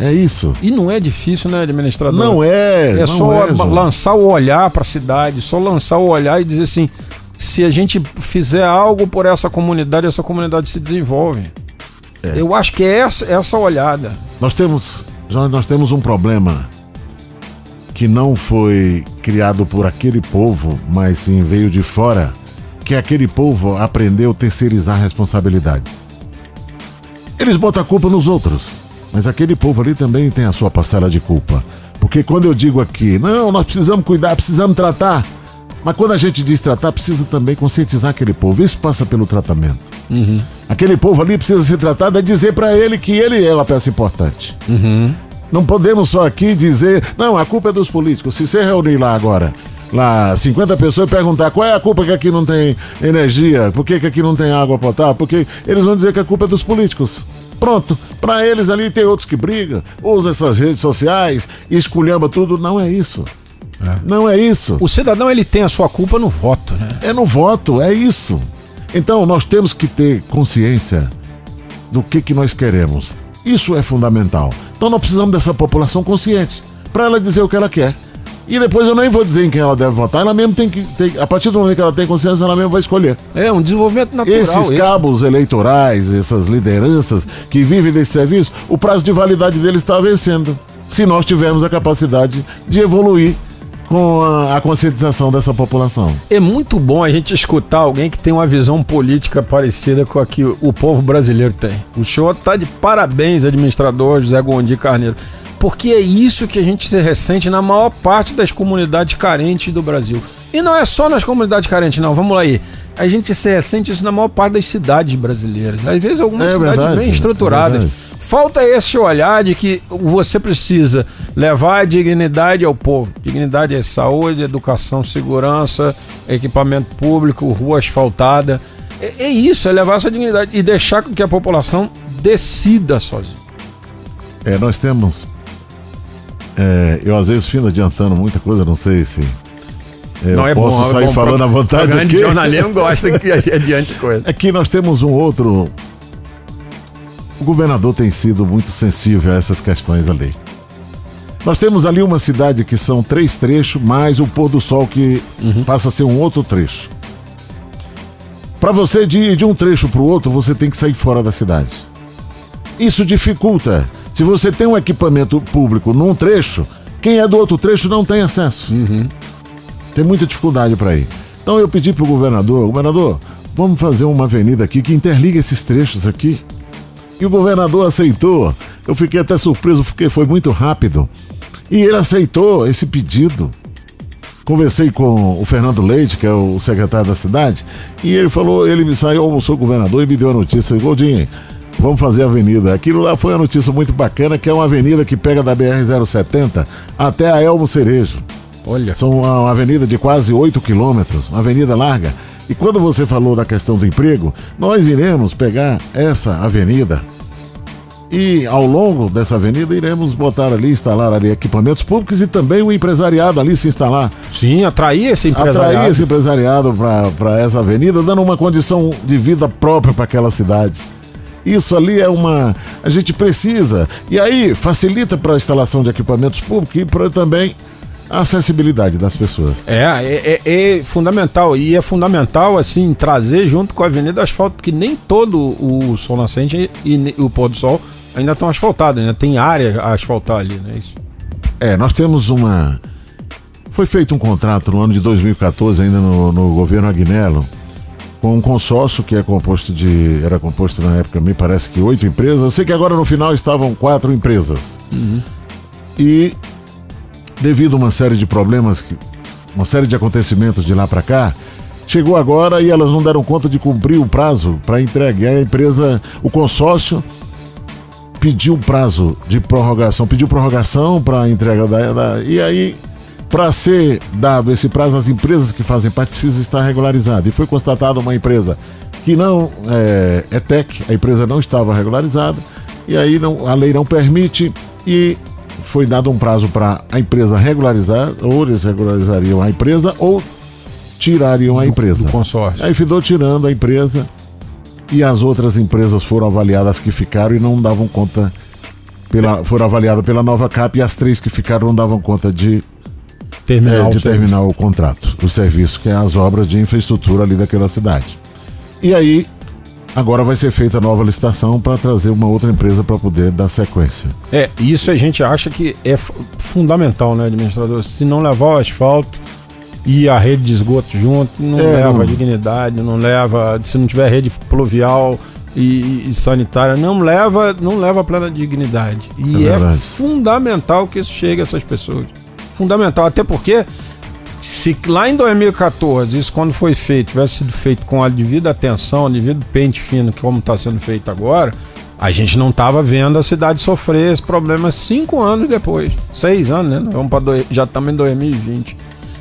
[SPEAKER 4] É isso.
[SPEAKER 2] E não é difícil, né, administrador?
[SPEAKER 4] Não é.
[SPEAKER 2] É
[SPEAKER 4] não
[SPEAKER 2] só
[SPEAKER 4] é,
[SPEAKER 2] lançar o olhar para a cidade, só lançar o olhar e dizer assim: se a gente fizer algo por essa comunidade, essa comunidade se desenvolve. Eu acho que é essa, essa olhada.
[SPEAKER 4] Nós temos, nós temos um problema que não foi criado por aquele povo, mas sim veio de fora, que aquele povo aprendeu a terceirizar responsabilidades. Eles botam a culpa nos outros, mas aquele povo ali também tem a sua parcela de culpa. Porque quando eu digo aqui, não, nós precisamos cuidar, precisamos tratar, mas quando a gente diz tratar, precisa também conscientizar aquele povo. Isso passa pelo tratamento. Aquele povo ali precisa ser tratado, é dizer para ele que ele é uma peça importante. Não podemos só aqui dizer, não, a culpa é dos políticos. Se você reunir lá agora, lá 50 pessoas e perguntar qual é a culpa que aqui não tem energia, por que, que aqui não tem água potável, porque eles vão dizer que a culpa é dos políticos. Pronto, para eles ali tem outros que brigam, usam essas redes sociais, esculhamba tudo. Não é isso. Não é isso.
[SPEAKER 2] O cidadão ele tem a sua culpa no voto, né?
[SPEAKER 4] É no voto, é isso. Então nós temos que ter consciência do que, que nós queremos. Isso é fundamental. Então nós precisamos dessa população consciente para ela dizer o que ela quer. E depois eu nem vou dizer em quem ela deve votar, ela mesmo tem que. Tem, a partir do momento que ela tem consciência, ela mesmo vai escolher.
[SPEAKER 2] É um desenvolvimento natural.
[SPEAKER 4] Esses
[SPEAKER 2] esse.
[SPEAKER 4] cabos eleitorais, essas lideranças que vivem desse serviço, o prazo de validade deles está vencendo. Se nós tivermos a capacidade de evoluir com a, a conscientização dessa população.
[SPEAKER 2] É muito bom a gente escutar alguém que tem uma visão política parecida com a que o povo brasileiro tem. O senhor tá de parabéns, administrador José Gondi Carneiro. Porque é isso que a gente se ressente na maior parte das comunidades carentes do Brasil. E não é só nas comunidades carentes, não. Vamos lá aí. A gente se ressente isso na maior parte das cidades brasileiras. Às vezes algumas
[SPEAKER 4] É
[SPEAKER 2] cidades
[SPEAKER 4] verdade,
[SPEAKER 2] bem
[SPEAKER 4] é
[SPEAKER 2] estruturadas.
[SPEAKER 4] verdade.
[SPEAKER 2] Falta esse olhar de que você precisa levar a dignidade ao povo. Dignidade é saúde, educação, segurança, equipamento público, rua asfaltada. É, é isso, é levar essa dignidade e deixar com que a população decida sozinha.
[SPEAKER 4] É, nós temos. é, eu às vezes fico adiantando muita coisa, não sei se. é, eu posso sair falando à vontade
[SPEAKER 2] O
[SPEAKER 4] aqui.
[SPEAKER 2] jornalismo gosta que adiante coisa.
[SPEAKER 4] É que nós temos um outro. O governador tem sido muito sensível a essas questões ali. Nós temos ali uma cidade que são três trechos, mais o pôr do sol que passa a ser um outro trecho. Para você de ir de um trecho para o outro, você tem que sair fora da cidade. Isso dificulta. Se você tem um equipamento público num trecho, quem é do outro trecho não tem acesso. Tem muita dificuldade para ir. Então eu pedi pro governador, governador, vamos fazer uma avenida aqui que interliga esses trechos aqui. E o governador aceitou. Eu fiquei até surpreso porque foi muito rápido. E ele aceitou esse pedido. Conversei com o Fernando Leite, que é o secretário da cidade, e ele falou, ele me saiu, almoçou com o governador e me deu a notícia, Goldinho, vamos fazer a avenida. Aquilo lá foi uma notícia muito bacana, que é uma avenida que pega da BR-070 até a Elmo Cerejo.
[SPEAKER 2] Olha.
[SPEAKER 4] São uma uma avenida de quase 8 quilômetros, uma avenida larga. E quando você falou da questão do emprego, nós iremos pegar essa avenida e ao longo dessa avenida iremos botar ali, instalar ali equipamentos públicos e também o empresariado ali se instalar.
[SPEAKER 2] Sim, atrair esse empresariado.
[SPEAKER 4] Atrair esse empresariado para essa avenida, dando uma condição de vida própria para aquela cidade. Isso ali é uma. A gente precisa. E aí facilita para a instalação de equipamentos públicos e para também a acessibilidade das pessoas.
[SPEAKER 2] É, é, é- é fundamental. E é fundamental, assim, trazer junto com a Avenida Asfalto, porque nem todo o Sol Nascente e, o Pôr do Sol ainda estão asfaltados, ainda tem área a asfaltar ali, né? Isso.
[SPEAKER 4] É, nós temos uma. Foi feito um contrato no ano de 2014, ainda no, no governo Agnello, com um consórcio que é composto de. Era composto na época, me parece que oito empresas. Eu sei que agora no final estavam quatro empresas. E devido a uma série de problemas, uma série de acontecimentos de lá para cá, chegou agora e elas não deram conta de cumprir o prazo para entrega. E a empresa, o consórcio pediu prazo de prorrogação, pediu prorrogação para a entrega da, da- E aí Para ser dado esse prazo, as empresas que fazem parte precisam estar regularizadas. E foi constatada uma empresa que não é, é TEC, a empresa não estava regularizada, e aí não, a lei não permite, e foi dado um prazo para a empresa regularizar, ou eles regularizariam a empresa, ou tirariam a empresa.
[SPEAKER 2] Do consórcio.
[SPEAKER 4] Aí ficou tirando a empresa e as outras empresas foram avaliadas que ficaram e não davam conta. Pela, foram avaliadas pela nova CAP e as três que ficaram não davam conta de,
[SPEAKER 2] Terminar
[SPEAKER 4] é,
[SPEAKER 2] o
[SPEAKER 4] de
[SPEAKER 2] serviço.
[SPEAKER 4] terminar o contrato, o serviço, que é as obras de infraestrutura ali daquela cidade. E aí, agora vai ser feita a nova licitação para trazer uma outra empresa para poder dar sequência.
[SPEAKER 2] É, isso a gente acha que é fu- fundamental, né, administrador? Se não levar o asfalto e a rede de esgoto junto, não
[SPEAKER 4] É,
[SPEAKER 2] leva
[SPEAKER 4] não.
[SPEAKER 2] dignidade, não leva. Se não tiver rede pluvial e, e sanitária, não leva, não leva a plena dignidade. E
[SPEAKER 4] É
[SPEAKER 2] é, fundamental que isso chegue a essas pessoas. Fundamental, até porque se lá em 2014, isso quando foi feito, tivesse sido feito com a devida atenção, a devido pente fino, como está sendo feito agora, a gente não estava vendo a cidade sofrer esse problema cinco anos depois. Seis anos, né? Vamos dois- já estamos em 2020.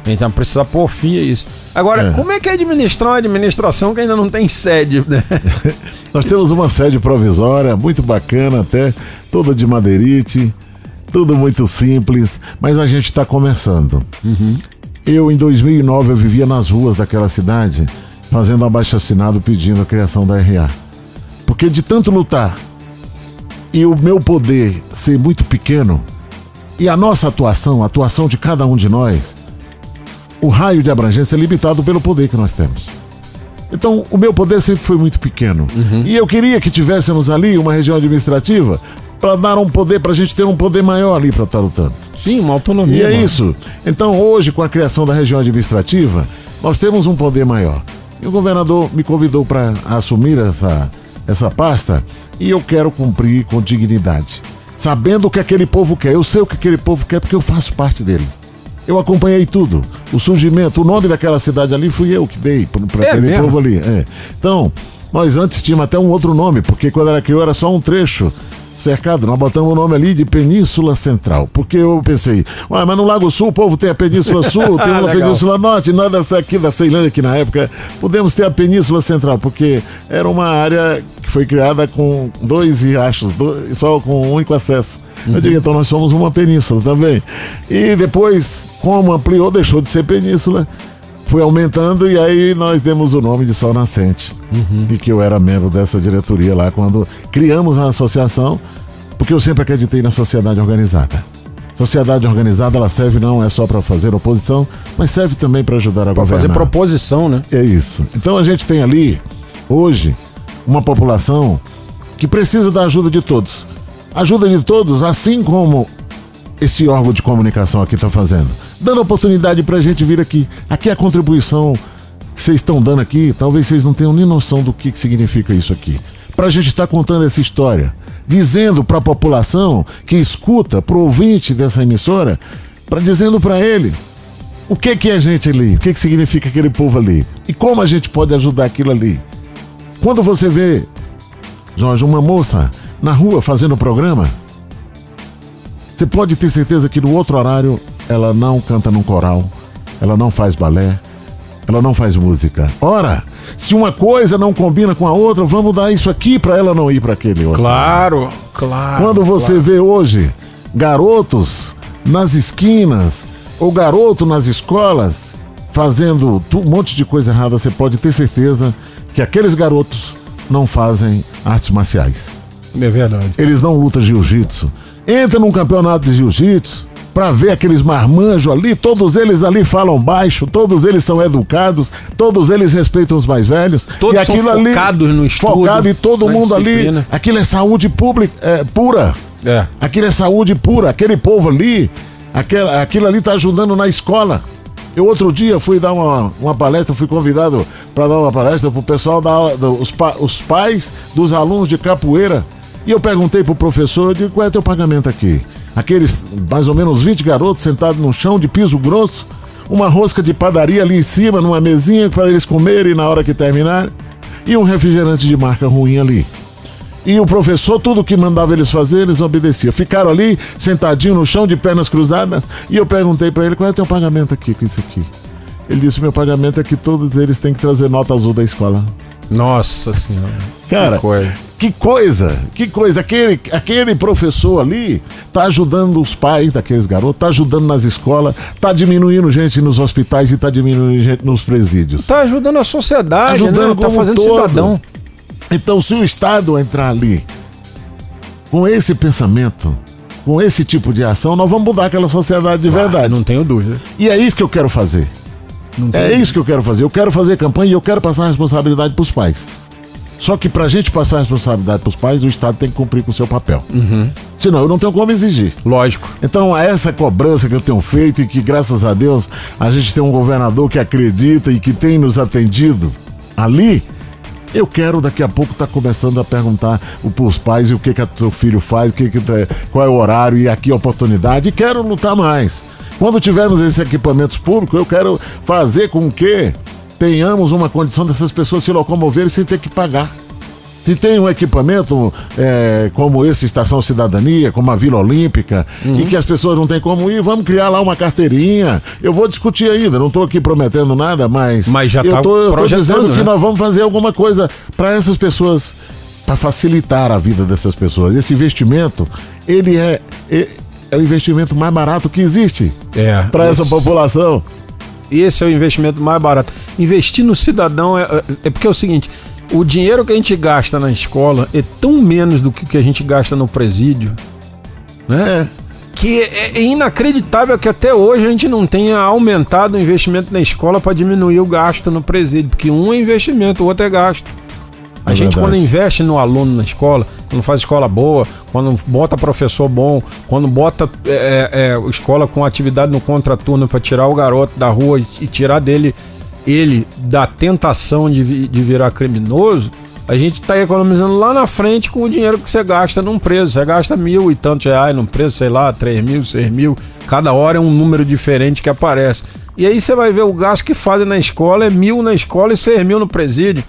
[SPEAKER 2] Então precisa pôr fim a isso. Agora,
[SPEAKER 4] É.
[SPEAKER 2] como é que é administrar uma administração que ainda não tem sede, né?
[SPEAKER 4] Nós temos uma sede provisória, muito bacana até, toda de madeirite, tudo muito simples, mas a gente está começando. Eu, em 2009, eu vivia nas ruas daquela cidade, fazendo abaixo assinado pedindo a criação da RA. Porque de tanto lutar e o meu poder ser muito pequeno, e a nossa atuação, a atuação de cada um de nós, o raio de abrangência é limitado pelo poder que nós temos. Então, o meu poder sempre foi muito pequeno. E eu queria que tivéssemos ali uma região administrativa para dar um poder, para a gente ter um poder maior ali para estar lutando.
[SPEAKER 2] Sim, uma autonomia.
[SPEAKER 4] E é
[SPEAKER 2] mano.
[SPEAKER 4] isso. Então, hoje, com a criação da região administrativa, nós temos um poder maior. E o governador me convidou para assumir essa, essa pasta e eu quero cumprir com dignidade. Sabendo o que aquele povo quer. Eu sei o que aquele povo quer porque eu faço parte dele. Eu acompanhei tudo. O surgimento, o nome daquela cidade ali fui eu que dei para
[SPEAKER 2] É
[SPEAKER 4] aquele
[SPEAKER 2] mesmo?
[SPEAKER 4] povo ali. É. Então, nós antes tínhamos até um outro nome, porque quando era criou era só um trecho cercado. Nós botamos o nome ali de Península Central. Porque eu pensei, mas no Lago Sul o povo tem a Península Sul, tem uma
[SPEAKER 2] Legal.
[SPEAKER 4] Península Norte, nós aqui da Ceilândia, que na época podemos ter a Península Central, porque era uma área que foi criada com dois riachos, dois- só com um único acesso. Eu digo, então nós somos uma península também. E depois, como ampliou, deixou de ser península, foi aumentando e aí nós demos o nome de Sol Nascente. E que eu era membro dessa diretoria lá quando criamos a associação, porque eu sempre acreditei na sociedade organizada. Sociedade organizada, ela serve não é só para fazer oposição, mas serve também para ajudar a
[SPEAKER 2] Pra
[SPEAKER 4] governar.
[SPEAKER 2] fazer proposição, né?
[SPEAKER 4] É isso. Então a gente tem ali, hoje, uma população que precisa da ajuda de todos. Ajuda de todos, assim como esse órgão de comunicação aqui está fazendo. Dando oportunidade para a gente vir aqui. Aqui é a contribuição que vocês estão dando aqui, talvez vocês não tenham nem noção do que, que significa isso aqui. Para a gente estar contando essa história, dizendo para a população que escuta, para o ouvinte dessa emissora, para dizendo para ele o que, que é a gente ali, o que, que significa aquele povo ali e como a gente pode ajudar aquilo ali. Quando você vê, Jorge, uma moça na rua fazendo programa, você pode ter certeza que no outro horário ela não canta num coral, ela não faz balé, ela não faz música. Ora, se uma coisa não combina com a outra, vamos dar isso aqui para ela não ir para aquele outro.
[SPEAKER 2] Claro, claro.
[SPEAKER 4] Quando você
[SPEAKER 2] claro.
[SPEAKER 4] vê hoje garotos nas esquinas ou garoto nas escolas fazendo um monte de coisa errada, você pode ter certeza que aqueles garotos não fazem artes marciais.
[SPEAKER 2] É verdade.
[SPEAKER 4] Eles não lutam jiu-jitsu. Entra num campeonato de jiu-jitsu pra ver aqueles marmanjos ali, todos eles ali falam baixo, todos eles são educados, todos eles respeitam os mais velhos.
[SPEAKER 2] Todos são focados no estudo,
[SPEAKER 4] Focado e todo mundo ali.
[SPEAKER 2] disciplina.
[SPEAKER 4] Aquilo é saúde pública, é, pura.
[SPEAKER 2] É.
[SPEAKER 4] Aquilo é saúde pura. Aquele povo ali, aquela, aquilo ali tá ajudando na escola. Eu outro dia fui dar uma, uma palestra, fui convidado para dar uma palestra pro pessoal da aula, do- os, pa- os pais dos alunos de capoeira. E eu perguntei pro professor, eu digo, qual é teu pagamento aqui? Aqueles mais ou menos 20 garotos sentados no chão de piso grosso, uma rosca de padaria ali em cima, numa mesinha para eles comerem na hora que terminar, e um refrigerante de marca ruim ali. E o professor, tudo que mandava eles fazer, eles obedeciam. Ficaram ali, sentadinho no chão, de pernas cruzadas. E eu perguntei para ele qual é o teu pagamento aqui com isso aqui. Ele disse: meu pagamento é que todos eles têm que trazer nota azul da escola.
[SPEAKER 2] Nossa senhora.
[SPEAKER 4] Cara,
[SPEAKER 2] Que coisa.
[SPEAKER 4] que coisa, que coisa. Aquele, aquele professor ali tá ajudando os pais daqueles garotos, tá ajudando nas escolas, tá diminuindo gente nos hospitais e tá diminuindo gente nos presídios.
[SPEAKER 2] Tá ajudando a sociedade,
[SPEAKER 4] Ajudando
[SPEAKER 2] né? Tá fazendo
[SPEAKER 4] todo.
[SPEAKER 2] cidadão.
[SPEAKER 4] Então, se o Estado entrar ali com esse pensamento, com esse tipo de ação, nós vamos mudar aquela sociedade de verdade.
[SPEAKER 2] Ah, Não tenho dúvida.
[SPEAKER 4] E é isso que eu quero fazer.
[SPEAKER 2] Não
[SPEAKER 4] É isso que eu quero fazer. Eu quero fazer campanha e eu quero passar a responsabilidade para os pais. Só que pra gente passar a responsabilidade para os pais, o Estado tem que cumprir com o seu papel. Senão eu não tenho como exigir.
[SPEAKER 2] Lógico.
[SPEAKER 4] Então, essa cobrança que eu tenho feito e que, graças a Deus, a gente tem um governador que acredita e que tem nos atendido ali, eu quero daqui a pouco estar começando a perguntar para os pais e o que que o teu filho faz, que que tá- qual é o horário e aqui a oportunidade. E quero lutar mais. Quando tivermos esses equipamentos públicos, eu quero fazer com que tenhamos uma condição dessas pessoas se locomoverem sem ter que pagar. Se tem um equipamento é, como esse Estação Cidadania, como a Vila Olímpica, e que as pessoas não têm como ir, vamos criar lá uma carteirinha. Eu vou discutir ainda, não estou aqui prometendo nada, mas,
[SPEAKER 2] Mas já
[SPEAKER 4] eu
[SPEAKER 2] tá projetando,
[SPEAKER 4] dizendo que
[SPEAKER 2] né?
[SPEAKER 4] nós vamos fazer alguma coisa para essas pessoas, para facilitar a vida dessas pessoas. Esse investimento, ele é, é, é o investimento mais barato que existe
[SPEAKER 2] É.
[SPEAKER 4] para essa população.
[SPEAKER 2] Esse é o investimento mais barato. Investir no cidadão é, é- é porque é o seguinte: o dinheiro que a gente gasta na escola é tão menos do que o que a gente gasta no presídio, né? Que é, é inacreditável que até hoje a gente não tenha aumentado o investimento na escola para diminuir o gasto no presídio, porque um é investimento, o outro é gasto. A
[SPEAKER 4] É
[SPEAKER 2] gente,
[SPEAKER 4] verdade.
[SPEAKER 2] quando investe no aluno na escola, quando faz escola boa, quando bota professor bom, quando bota é, é, escola com atividade no contraturno para tirar o garoto da rua e tirar dele ele da tentação de, de virar criminoso, a gente está economizando lá na frente com o dinheiro que você gasta num preso. Você gasta mil e tantos reais num preso, sei lá, três mil, seis mil. Cada hora é um número diferente que aparece. E aí você vai ver o gasto que fazem na escola é mil na escola e seis mil no presídio.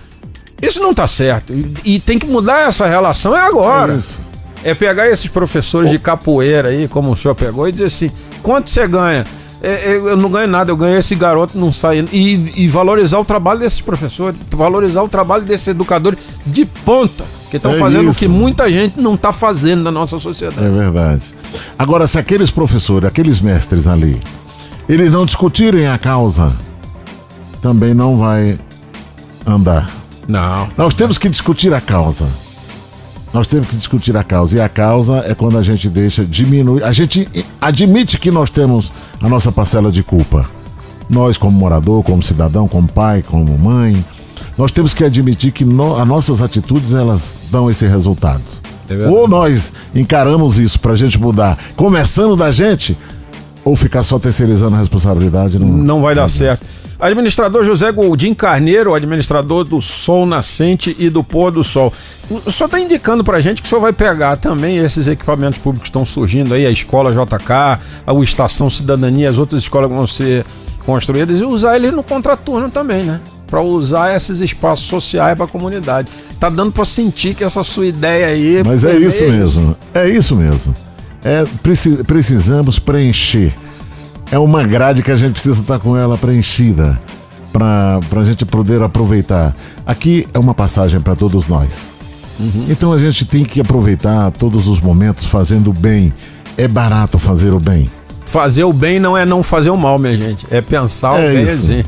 [SPEAKER 2] Isso não tá certo. E, e tem que mudar essa relação é agora.
[SPEAKER 4] É isso.
[SPEAKER 2] É pegar esses professores de capoeira aí, como o senhor pegou, e dizer assim: quanto você ganha? É, é, eu não ganho nada, eu ganho esse garoto não saindo. E, e valorizar o trabalho desses professores, valorizar o trabalho desses educadores de ponta, que estão
[SPEAKER 4] É
[SPEAKER 2] fazendo o que muita gente não está fazendo na nossa sociedade.
[SPEAKER 4] É verdade. Agora, se aqueles professores, aqueles mestres ali, eles não discutirem a causa, também não vai andar.
[SPEAKER 2] Não.
[SPEAKER 4] Nós temos que discutir a causa. Nós temos que discutir a causa. E a causa é quando a gente deixa diminuir. A gente admite que nós temos a nossa parcela de culpa. Nós, como morador, como cidadão, como pai, como mãe, nós temos que admitir que no, as nossas atitudes elas dão esse resultado.
[SPEAKER 2] É
[SPEAKER 4] ou nós encaramos isso pra gente mudar, começando da gente, ou ficar só terceirizando a responsabilidade. Não,
[SPEAKER 2] Não vai dar certo. Administrador José Goldim Carneiro, administrador do Sol Nascente e do Pôr do Sol. O senhor está indicando pra gente que o senhor vai pegar também esses equipamentos públicos que estão surgindo aí, a Escola JK, a o Estação Cidadania, as outras escolas que vão ser construídas, e usar ele no contraturno também, né? Para usar esses espaços sociais para a comunidade. Tá dando para sentir que essa sua ideia aí.
[SPEAKER 4] Mas é isso
[SPEAKER 2] meio-
[SPEAKER 4] mesmo. É isso mesmo. É, preci- precisamos preencher. É uma grade que a gente precisa estar com ela preenchida para a gente poder aproveitar. Aqui é uma passagem para todos nós. Então a gente tem que aproveitar todos os momentos fazendo o bem. É barato fazer o bem.
[SPEAKER 2] Fazer o bem não é não fazer o mal, minha gente. É pensar o
[SPEAKER 4] É
[SPEAKER 2] bem
[SPEAKER 4] isso.
[SPEAKER 2] assim.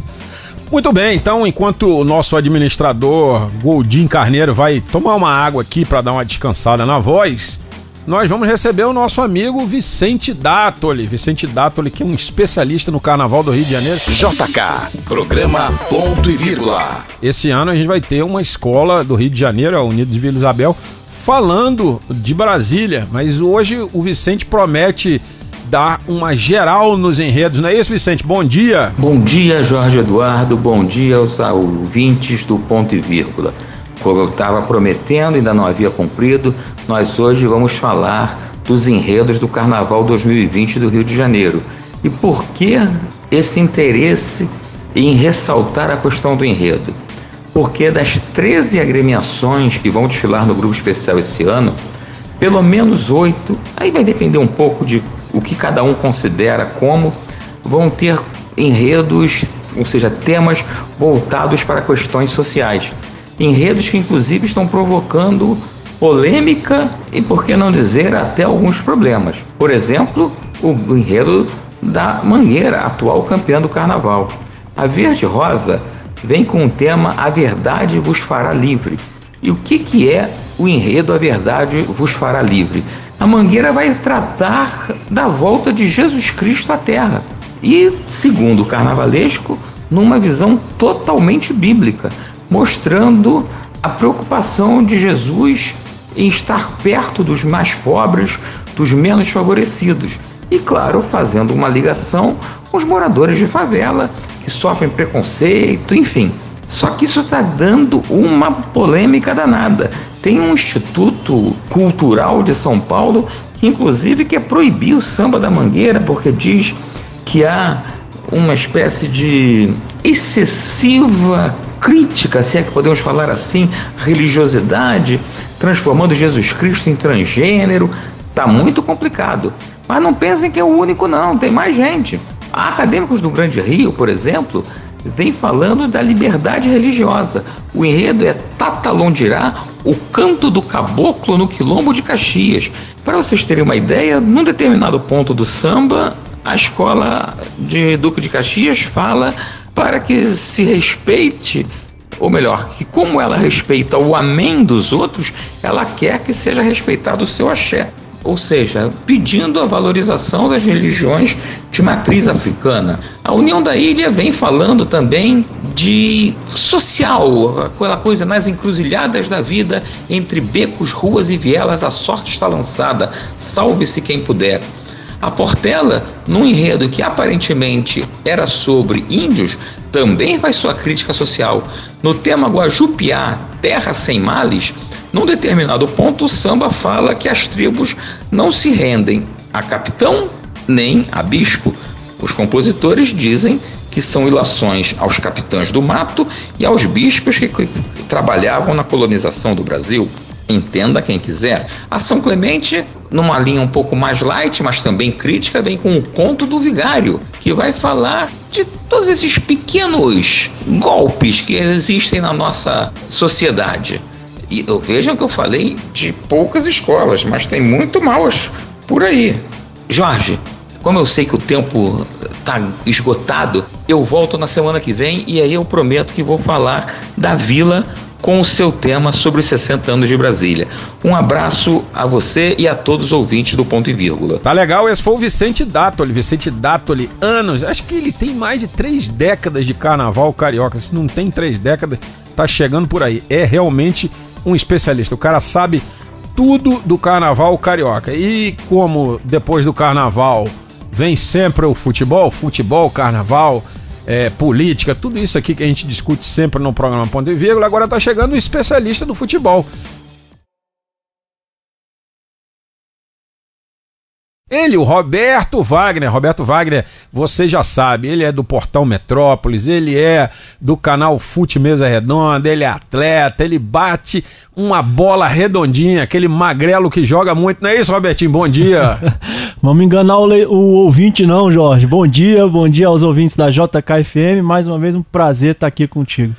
[SPEAKER 2] Muito bem, então enquanto o nosso administrador Goldim Carneiro vai tomar uma água aqui para dar uma descansada na voz, nós vamos receber o nosso amigo Vicente Dátoli. Vicente Dátoli, que é um especialista no Carnaval do Rio de Janeiro.
[SPEAKER 1] JK, programa ponto e vírgula.
[SPEAKER 2] Esse ano a gente vai ter uma escola do Rio de Janeiro, a Unido de Vila Isabel, falando de Brasília. Mas hoje o Vicente promete dar uma geral nos enredos, não é isso, Vicente? Bom dia!
[SPEAKER 5] Bom dia, Jorge Eduardo. Bom dia aos ouvintes do Ponto e Vírgula. Como eu estava prometendo, ainda não havia cumprido, nós hoje vamos falar dos enredos do Carnaval 2020 do Rio de Janeiro. E por que esse interesse em ressaltar a questão do enredo? porque das 13 agremiações que vão desfilar no grupo especial esse ano, pelo menos oito, aí vai depender um pouco de o que cada um considera como, vão ter enredos, ou seja, temas voltados para questões sociais. Enredos que, inclusive, estão provocando polêmica e, por que não dizer, até alguns problemas. Por exemplo, o enredo da Mangueira, atual campeã do carnaval. A Verde Rosa vem com o tema A Verdade vos fará livre. E o que, que é o enredo A Verdade vos fará livre? A Mangueira vai tratar da volta de Jesus Cristo à Terra. E, segundo o carnavalesco, numa visão totalmente bíblica, mostrando a preocupação de Jesus em estar perto dos mais pobres, dos menos favorecidos. E, claro, fazendo uma ligação com os moradores de favela que sofrem preconceito, enfim. Só que isso está dando uma polêmica danada. Tem um Instituto Cultural de São Paulo que, inclusive, quer proibir o samba da mangueira porque diz que há uma espécie de excessiva crítica, se é que podemos falar assim, religiosidade, transformando Jesus Cristo em transgênero. Tá muito complicado. Mas não pensem que é o único, não, tem mais gente. Acadêmicos do Grande Rio, por exemplo, vem falando da liberdade religiosa. O enredo é Tatalondirá, o canto do caboclo no quilombo de Caxias. Para vocês terem uma ideia, num determinado ponto do samba, a escola de Duque de Caxias fala para que se respeite, ou melhor, que como ela respeita o amém dos outros, ela quer que seja respeitado o seu axé. Ou seja, pedindo a valorização das religiões de matriz africana. A União da Ilha vem falando também de social, aquela coisa nas encruzilhadas da vida, entre becos, ruas e vielas, a sorte está lançada, salve-se quem puder. A Portela, num enredo que aparentemente era sobre índios, também faz sua crítica social. No tema Guajupiá, Terra Sem Males, num determinado ponto o samba fala que as tribos não se rendem a capitão nem a bispo. Os compositores dizem que são ilações aos capitães do mato e aos bispos que trabalhavam na colonização do Brasil. Entenda quem quiser. A São Clemente, numa linha um pouco mais light, mas também crítica, vem com o Conto do Vigário, que vai falar de todos esses pequenos golpes que existem na nossa sociedade. E vejam que eu falei de poucas escolas, mas tem muito mais por aí. Jorge, como eu sei que o tempo está esgotado, eu volto na semana que vem e aí eu prometo que vou falar da vila com o seu tema sobre os 60 anos de Brasília. Um abraço a você e a todos os ouvintes do Ponto e Vírgula.
[SPEAKER 2] Tá legal, esse foi o Vicente Dátoli. Vicente Dátoli, anos, acho que ele tem mais de três décadas de carnaval carioca. Se não tem três décadas, tá chegando por aí. É realmente um especialista. O cara sabe tudo do carnaval carioca. E como depois do carnaval vem sempre o futebol, futebol, carnaval é, política, tudo isso aqui que a gente discute sempre no programa Ponto e Vírgula, agora está chegando um especialista do futebol. Ele, o Roberto Wagner. Roberto Wagner, você já sabe, ele é do Portal Metrópolis, ele é do canal Fute Mesa Redonda, ele é atleta, ele bate uma bola redondinha, aquele magrelo que joga muito. Não é isso, Robertinho? Bom dia.
[SPEAKER 6] Vamos enganar o, o, ouvinte, não, Jorge. Bom dia, bom dia aos ouvintes da JKFM. Mais uma vez, um prazer estar aqui contigo.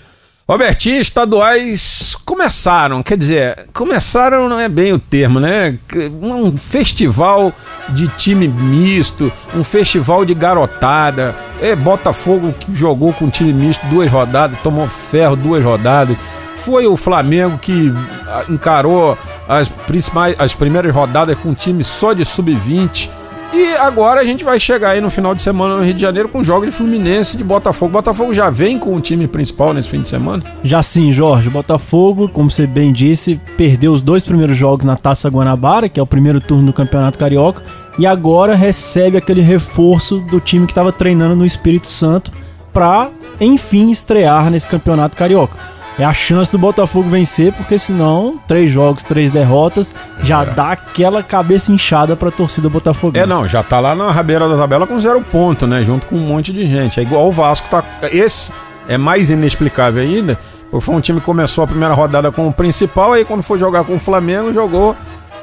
[SPEAKER 2] Robertinho, estaduais começaram, quer dizer, começaram não é bem o termo, né? Um festival de time misto, um festival de garotada. É Botafogo que jogou com time misto duas rodadas, tomou ferro duas rodadas. Foi o Flamengo que ah, encarou as principais, as primeiras rodadas com time só de sub-20 e agora a gente vai chegar aí no final de semana no Rio de Janeiro com jogo de Fluminense de Botafogo. Botafogo já vem com o time principal nesse fim de semana?
[SPEAKER 6] Já sim, Jorge. Botafogo, como você bem disse, perdeu os dois primeiros jogos na Taça Guanabara, que é o primeiro turno do Campeonato Carioca, e agora recebe aquele reforço do time que estava treinando no Espírito Santo para, enfim, estrear nesse Campeonato Carioca. É a chance do Botafogo vencer, porque senão, três jogos, três derrotas, já é. dá aquela cabeça inchada pra torcida botafoguense.
[SPEAKER 2] É, não, já tá lá na rabeira da tabela com zero ponto, né? Junto com um monte de gente. É igual o Vasco tá. Esse é mais inexplicável ainda, porque foi um time que começou a primeira rodada com o principal, aí quando foi jogar com o Flamengo, jogou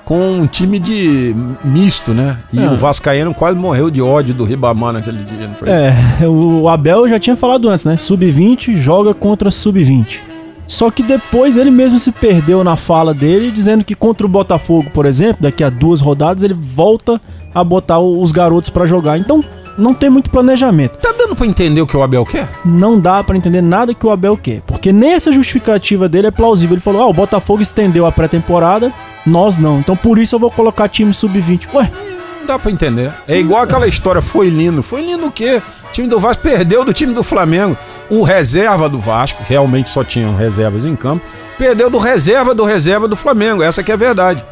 [SPEAKER 2] com um time de misto, né? E
[SPEAKER 6] É.
[SPEAKER 2] o Vascaíno quase morreu de ódio do Ribamar naquele dia, não foi?
[SPEAKER 6] É, o Abel já tinha falado antes, né? Sub-20 joga contra sub-20. Só que depois ele mesmo se perdeu na fala dele, dizendo que contra o Botafogo, por exemplo, daqui a duas rodadas, ele volta a botar os garotos pra jogar. Então, não tem muito planejamento.
[SPEAKER 2] Tá dando pra entender o que o Abel quer?
[SPEAKER 6] Não dá pra entender nada que o Abel quer. Porque nem essa justificativa dele é plausível. Ele falou: ah, o Botafogo estendeu a pré-temporada, nós não. Então por isso eu vou colocar time sub-20. Ué,
[SPEAKER 2] dá pra entender. É igual aquela história, foi lindo. Foi lindo o quê? O time do Vasco perdeu do time do Flamengo. O reserva do Vasco, realmente só tinham reservas em campo, perdeu do reserva do reserva do Flamengo. Essa que é a verdade.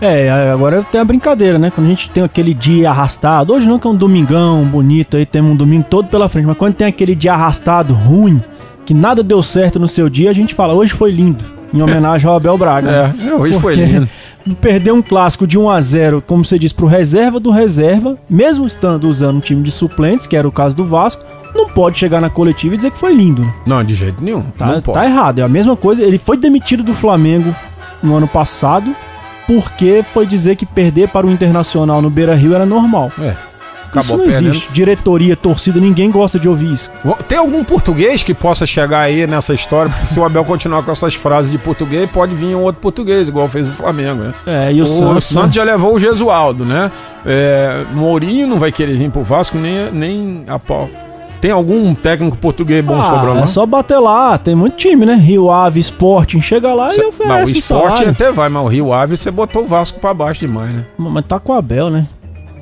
[SPEAKER 6] É, agora tem a brincadeira, né? Quando a gente tem aquele dia arrastado, hoje não que é um domingão bonito, aí temos um domingo todo pela frente, mas quando tem aquele dia arrastado, ruim, que nada deu certo no seu dia, a gente fala, hoje foi lindo, em homenagem ao Abel Braga. né?
[SPEAKER 2] É, hoje foi lindo.
[SPEAKER 6] Perder um clássico de 1 a 0 como você disse, pro reserva do reserva, mesmo estando usando um time de suplentes, que era o caso do Vasco, não pode chegar na coletiva e dizer que foi lindo. né?
[SPEAKER 2] Não, de jeito nenhum.
[SPEAKER 6] Tá,
[SPEAKER 2] não pode.
[SPEAKER 6] tá errado. É a mesma coisa. Ele foi demitido do Flamengo no ano passado porque foi dizer que perder para o Internacional no Beira Rio era normal.
[SPEAKER 2] É.
[SPEAKER 6] isso
[SPEAKER 2] Acabou
[SPEAKER 6] não
[SPEAKER 2] perdendo.
[SPEAKER 6] existe. Diretoria, torcida, ninguém gosta de ouvir isso.
[SPEAKER 2] Tem algum português que possa chegar aí nessa história? Porque se o Abel continuar com essas frases de português, pode vir um outro português, igual fez o Flamengo, né?
[SPEAKER 6] É, e o,
[SPEAKER 2] O,
[SPEAKER 6] Santos.
[SPEAKER 2] Santos
[SPEAKER 6] né?
[SPEAKER 2] já levou o Gesualdo, né? É, Mourinho não vai querer vir pro Vasco nem, nem a pau. Tem algum técnico português bom
[SPEAKER 6] Ah,
[SPEAKER 2] sobrando?
[SPEAKER 6] é só bater lá, tem muito time, né? Rio Ave, Sporting, chega lá e
[SPEAKER 2] Não, o
[SPEAKER 6] oferece salário.
[SPEAKER 2] até vai, mas o Rio Ave você botou o Vasco pra baixo demais, né?
[SPEAKER 6] Mas tá com o Abel, né?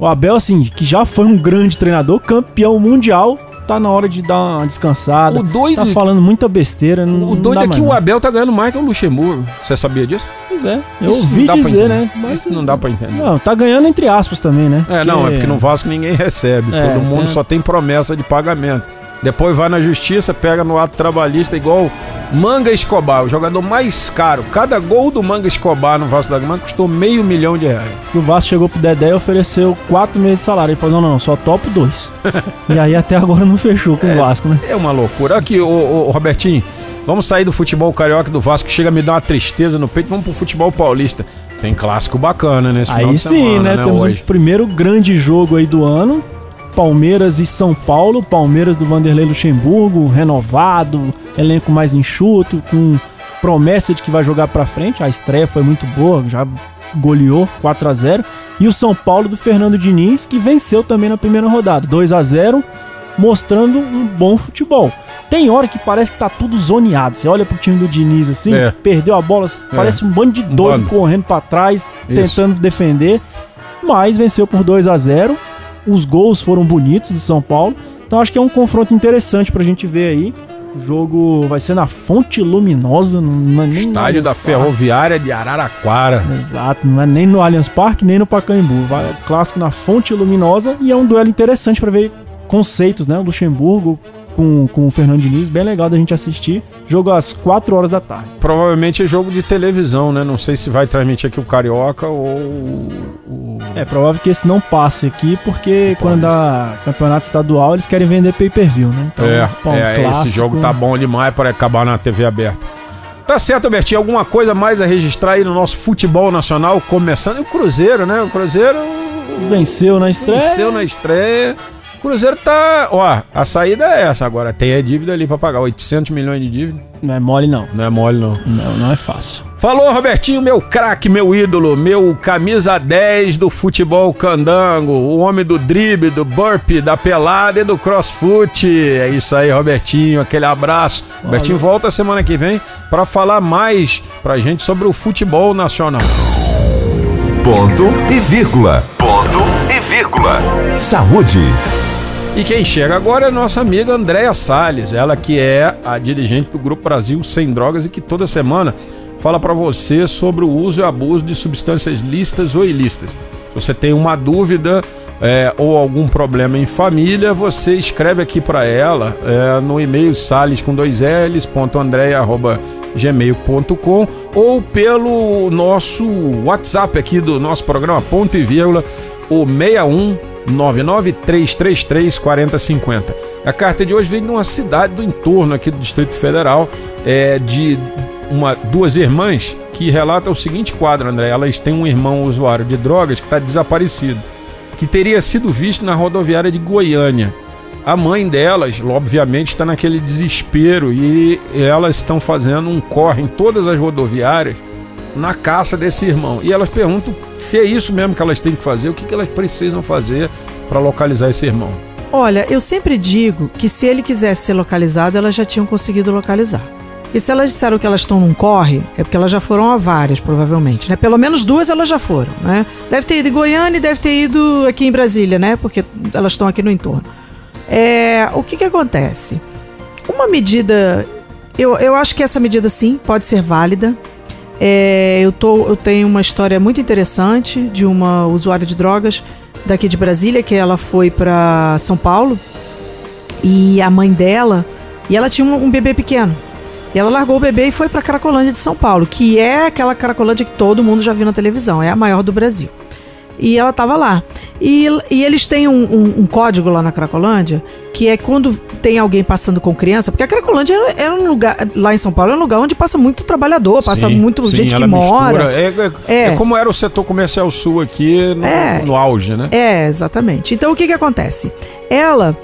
[SPEAKER 6] O Abel, assim, que já foi um grande treinador, campeão mundial, tá na hora de dar uma descansada.
[SPEAKER 2] O doido-
[SPEAKER 6] Tá falando muita besteira. Não,
[SPEAKER 2] O
[SPEAKER 6] não
[SPEAKER 2] doido é que
[SPEAKER 6] mais,
[SPEAKER 2] o
[SPEAKER 6] não.
[SPEAKER 2] Abel tá ganhando mais que o Luxemburgo. Você sabia disso?
[SPEAKER 6] Pois é, eu
[SPEAKER 2] Isso não
[SPEAKER 6] ouvi dizer, né? Mas
[SPEAKER 2] Isso não dá pra entender.
[SPEAKER 6] Não, tá ganhando entre aspas também, né?
[SPEAKER 2] É, não, é porque no Vasco ninguém recebe.
[SPEAKER 6] É,
[SPEAKER 2] Todo mundo
[SPEAKER 6] tem-
[SPEAKER 2] só tem promessa de pagamento. Depois vai na justiça, pega no ato trabalhista, igual Manga Escobar, o jogador mais caro. Cada gol do Manga Escobar no Vasco da Gama custou meio milhão de reais.
[SPEAKER 6] Diz que o Vasco chegou pro Dedé e ofereceu quatro meses de salário. Ele falou: não, não, só topo dois. e aí até agora não fechou com o Vasco, né?
[SPEAKER 2] É uma loucura. Aqui, ô, Robertinho, vamos sair do futebol carioca do Vasco, que chega a me dar uma tristeza no peito. Vamos pro futebol paulista. Tem clássico bacana nesse final
[SPEAKER 6] Aí
[SPEAKER 2] de
[SPEAKER 6] sim,
[SPEAKER 2] semana,
[SPEAKER 6] né? Temos
[SPEAKER 2] hoje.
[SPEAKER 6] o primeiro grande jogo aí do ano. Palmeiras e São Paulo. Palmeiras do Vanderlei Luxemburgo, renovado, elenco mais enxuto, com promessa de que vai jogar pra frente. A estreia foi muito boa, já goleou 4 a 0 E o São Paulo do Fernando Diniz, que venceu também na primeira rodada, 2 a 0 mostrando um bom futebol. Tem hora que parece que tá tudo zoneado. Você olha pro time do Diniz assim,
[SPEAKER 2] É.
[SPEAKER 6] perdeu a bola, parece um bando de doido
[SPEAKER 2] bando.
[SPEAKER 6] correndo pra trás,
[SPEAKER 2] Isso.
[SPEAKER 6] tentando defender, mas venceu por 2 a 0 Os gols foram bonitos do São Paulo. Então acho que é um confronto interessante pra gente ver aí. O jogo vai ser na Fonte Luminosa, não é nem no
[SPEAKER 2] Estádio da
[SPEAKER 6] Parque.
[SPEAKER 2] Ferroviária de Araraquara.
[SPEAKER 6] Exato, não é nem no Allianz Parque, nem no Pacaembu. Vai clássico na Fonte Luminosa e é um duelo interessante pra ver conceitos, né? O Luxemburgo com, com o Fernando Diniz, bem legal da gente assistir. Jogo às 4 horas da tarde.
[SPEAKER 2] Provavelmente é jogo de televisão, né? Não sei se vai transmitir aqui o Carioca ou o.
[SPEAKER 6] É provável que esse não passe aqui, porque quando dá campeonato estadual eles querem vender pay-per-view, né? Então,
[SPEAKER 2] é,
[SPEAKER 6] pô, um
[SPEAKER 2] é, esse
[SPEAKER 6] clássico-
[SPEAKER 2] jogo tá bom demais para acabar na TV aberta. Tá certo, Bertinho. Alguma coisa mais a registrar aí no nosso futebol nacional? Começando. E o Cruzeiro, né? O Cruzeiro
[SPEAKER 6] Venceu na estreia.
[SPEAKER 2] venceu na estreia. Cruzeiro tá. Ó, a saída é essa agora. Tem a dívida ali pra pagar. 800 milhões de dívida.
[SPEAKER 6] Não é mole, não.
[SPEAKER 2] Não é mole, não.
[SPEAKER 6] Não, não é fácil.
[SPEAKER 2] Falou, Robertinho, meu craque, meu ídolo, meu camisa 10 do futebol candango, o homem do drible, do burpee, da pelada e do crossfoot. É isso aí, Robertinho, aquele abraço. Robertinho volta semana que vem para falar mais pra gente sobre o futebol nacional.
[SPEAKER 3] Ponto e vírgula. Ponto e vírgula. Saúde.
[SPEAKER 2] E quem chega agora é a nossa amiga Andréa Salles, ela que é a dirigente do Grupo Brasil Sem Drogas e que toda semana fala para você sobre o uso e abuso de substâncias listas ou ilícitas. Se você tem uma dúvida é, ou algum problema em família, você escreve aqui para ela é, no e-mail sales com dois L's, ponto Andréa, arroba gmail.com ou pelo nosso WhatsApp aqui do nosso programa Ponto e Vírgula, o 61 99333 4050. A carta de hoje vem de uma cidade do entorno aqui do Distrito Federal, é, de uma, duas irmãs que relatam o seguinte quadro, André. Elas têm um irmão usuário de drogas que está desaparecido, que teria sido visto na rodoviária de Goiânia. A mãe delas, obviamente, está naquele desespero e elas estão fazendo um corre em todas as rodoviárias na caça desse irmão. E elas perguntam se é isso mesmo que elas têm que fazer, o que, que elas precisam fazer para localizar esse irmão.
[SPEAKER 7] Olha, eu sempre digo que se ele quisesse ser localizado, elas já tinham conseguido localizar. E se elas disseram que elas estão num corre, é porque elas já foram a várias, provavelmente, né? Pelo menos duas elas já foram, né? Deve ter ido em Goiânia e deve ter ido aqui em Brasília, né? Porque elas estão aqui no entorno. É, o que que acontece? Uma medida, eu, eu acho que essa medida sim pode ser válida. É, eu, tô, eu tenho uma história muito interessante de uma usuária de drogas daqui de Brasília, que ela foi para São Paulo e a mãe dela, e ela tinha um, um bebê pequeno. E ela largou o bebê e foi para Cracolândia de São Paulo, que é aquela Cracolândia que todo mundo já viu na televisão, é a maior do Brasil. E ela estava lá. E, e, eles têm um, um, um, código lá na Cracolândia, que é quando tem alguém passando com criança, porque a Cracolândia era, era um lugar, lá em São Paulo, é um lugar onde passa muito trabalhador, passa sim, muito sim, gente que mora.
[SPEAKER 2] É, é, é, é, como era o setor comercial sul aqui no, é, no auge, né?
[SPEAKER 7] É, exatamente. Então o que que acontece? Ela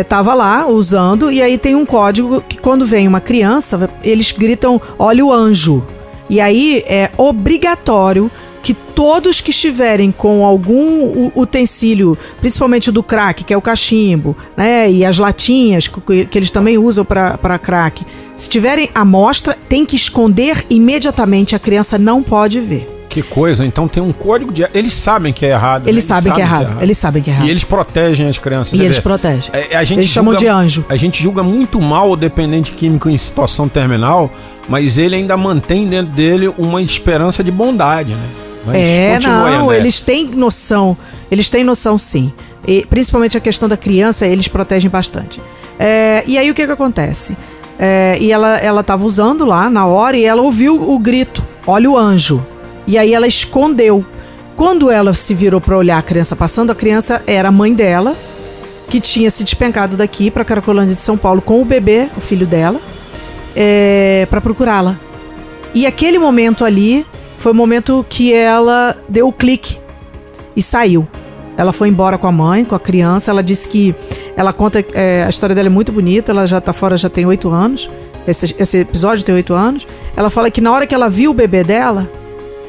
[SPEAKER 7] estava é, lá usando, e aí tem um código que quando vem uma criança, eles gritam: olha o anjo. E aí é obrigatório que todos que estiverem com algum utensílio, principalmente do crack, que é o cachimbo, né, e as latinhas que, que eles também usam para crack, se tiverem amostra, tem que esconder imediatamente, a criança não pode ver.
[SPEAKER 2] Que coisa, então tem um código de. Eles sabem que é errado.
[SPEAKER 7] Eles, né? sabem, que, é errado. que é errado. Eles sabem que é errado.
[SPEAKER 2] E eles protegem as crianças.
[SPEAKER 7] E eles protegem.
[SPEAKER 2] É, a gente
[SPEAKER 7] eles
[SPEAKER 2] julga,
[SPEAKER 7] chamam de anjo.
[SPEAKER 2] A gente julga muito mal o dependente químico em situação terminal, mas ele ainda mantém dentro dele uma esperança de bondade, né?
[SPEAKER 7] Mas é, não, eles têm noção. Eles têm noção sim. E, principalmente a questão da criança, eles protegem bastante. É, e aí o que que acontece? É, e ela ela estava usando lá na hora e ela ouviu o grito: "Olha o anjo". E aí ela escondeu. Quando ela se virou para olhar a criança passando, a criança era a mãe dela, que tinha se despencado daqui para Caracolândia de São Paulo com o bebê, o filho dela, é, para procurá-la. E aquele momento ali foi o momento que ela deu o clique e saiu. Ela foi embora com a mãe, com a criança. Ela disse que ela conta. É, a história dela é muito bonita. Ela já tá fora, já tem oito anos. Esse, esse episódio tem oito anos. Ela fala que na hora que ela viu o bebê dela,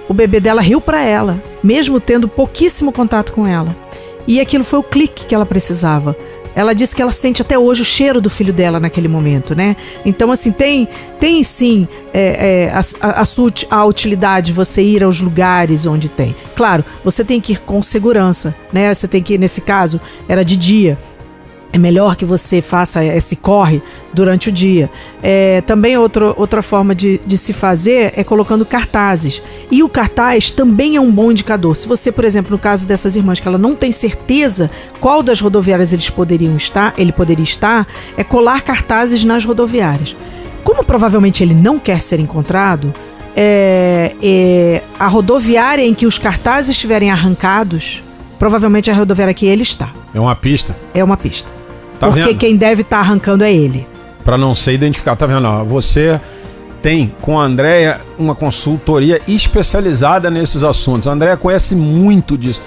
[SPEAKER 7] o bebê dela riu para ela, mesmo tendo pouquíssimo contato com ela. E aquilo foi o clique que ela precisava. Ela disse que ela sente até hoje o cheiro do filho dela naquele momento, né? Então, assim, tem, tem sim é, é, a, a, a, utilidade de você ir aos lugares onde tem. Claro, você tem que ir com segurança, né? Você tem que nesse caso, era de dia é melhor que você faça esse corre durante o dia. É, também outro, outra forma de, de se fazer é colocando cartazes. E o cartaz também é um bom indicador. Se você, por exemplo, no caso dessas irmãs, que ela não tem certeza qual das rodoviárias eles poderiam estar, ele poderia estar, é colar cartazes nas rodoviárias. Como provavelmente ele não quer ser encontrado, é, é, a rodoviária em que os cartazes estiverem arrancados, provavelmente é a rodoviária que ele está.
[SPEAKER 2] É uma pista.
[SPEAKER 7] É uma pista. Tá Porque vendo? quem deve estar tá arrancando é ele.
[SPEAKER 2] Para não ser identificado, tá vendo? Ó, você tem com a Andrea uma consultoria especializada nesses assuntos. A Andrea conhece muito disso.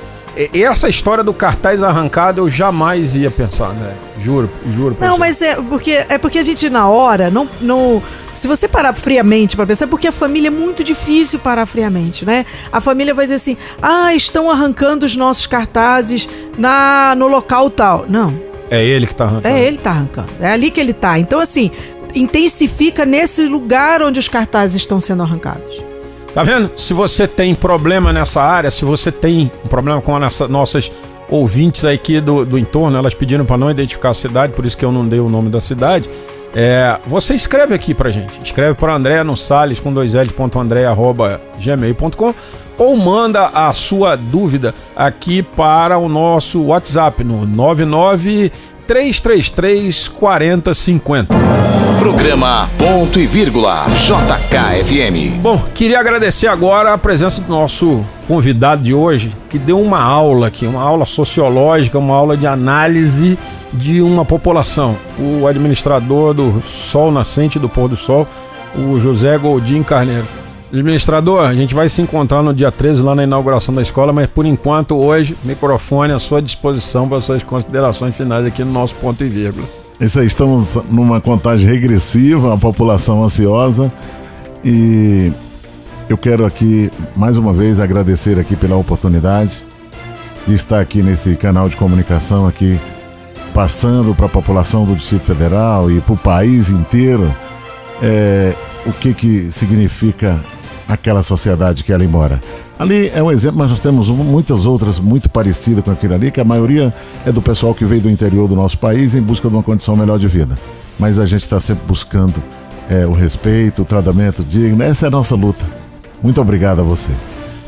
[SPEAKER 2] Essa história do cartaz arrancado eu jamais ia pensar, André. Juro, juro.
[SPEAKER 7] Não, você. mas é porque é porque a gente na hora não, não se você parar friamente para pensar, é porque a família é muito difícil parar friamente, né? A família vai dizer assim: "Ah, estão arrancando os nossos cartazes na no local tal". Não,
[SPEAKER 2] é ele que tá arrancando.
[SPEAKER 7] É ele que tá arrancando. É ali que ele tá. Então, assim, intensifica nesse lugar onde os cartazes estão sendo arrancados.
[SPEAKER 2] Tá vendo? Se você tem problema nessa área, se você tem um problema com as nossas ouvintes aqui do, do entorno, elas pediram para não identificar a cidade, por isso que eu não dei o nome da cidade. É, você escreve aqui pra gente. Escreve para André no Sales com dois gmail.com ou manda a sua dúvida aqui para o nosso WhatsApp no 99 333 4050.
[SPEAKER 1] Programa Ponto e Vírgula JKFM.
[SPEAKER 2] Bom, queria agradecer agora a presença do nosso convidado de hoje que deu uma aula aqui, uma aula sociológica, uma aula de análise de uma população. O administrador do Sol Nascente do Pôr do Sol, o José Goldim Carneiro. Administrador, a gente vai se encontrar no dia 13 lá na inauguração da escola, mas por enquanto hoje, microfone à sua disposição para suas considerações finais aqui no nosso ponto e vírgula.
[SPEAKER 4] Isso aí, estamos numa contagem regressiva, a população ansiosa e eu quero aqui mais uma vez agradecer aqui pela oportunidade de estar aqui nesse canal de comunicação aqui passando para a população do Distrito Federal e para o país inteiro é, o que que significa aquela sociedade que ela embora. Ali é um exemplo, mas nós temos muitas outras muito parecidas com aquilo ali, que a maioria é do pessoal que veio do interior do nosso país em busca de uma condição melhor de vida. Mas a gente está sempre buscando é, o respeito, o tratamento digno. Essa é a nossa luta. Muito obrigado a você.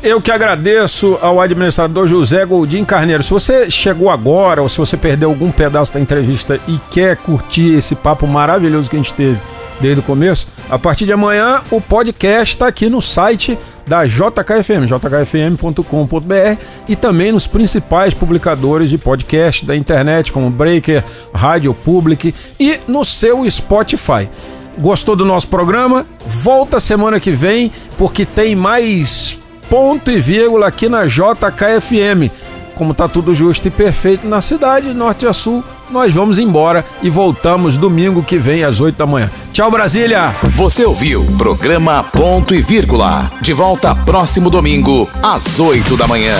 [SPEAKER 2] Eu que agradeço ao administrador José Goldim Carneiro. Se você chegou agora ou se você perdeu algum pedaço da entrevista e quer curtir esse papo maravilhoso que a gente teve desde o começo, a partir de amanhã o podcast está aqui no site da JKFM, jkfm.com.br e também nos principais publicadores de podcast da internet, como Breaker, Rádio Public e no seu Spotify. Gostou do nosso programa? Volta semana que vem, porque tem mais ponto e vírgula aqui na JKFM. Como tá tudo justo e perfeito na cidade, norte a sul, nós vamos embora e voltamos domingo que vem às 8 da manhã. Tchau, Brasília!
[SPEAKER 1] Você ouviu programa Ponto e Vírgula. De volta próximo domingo, às 8 da manhã.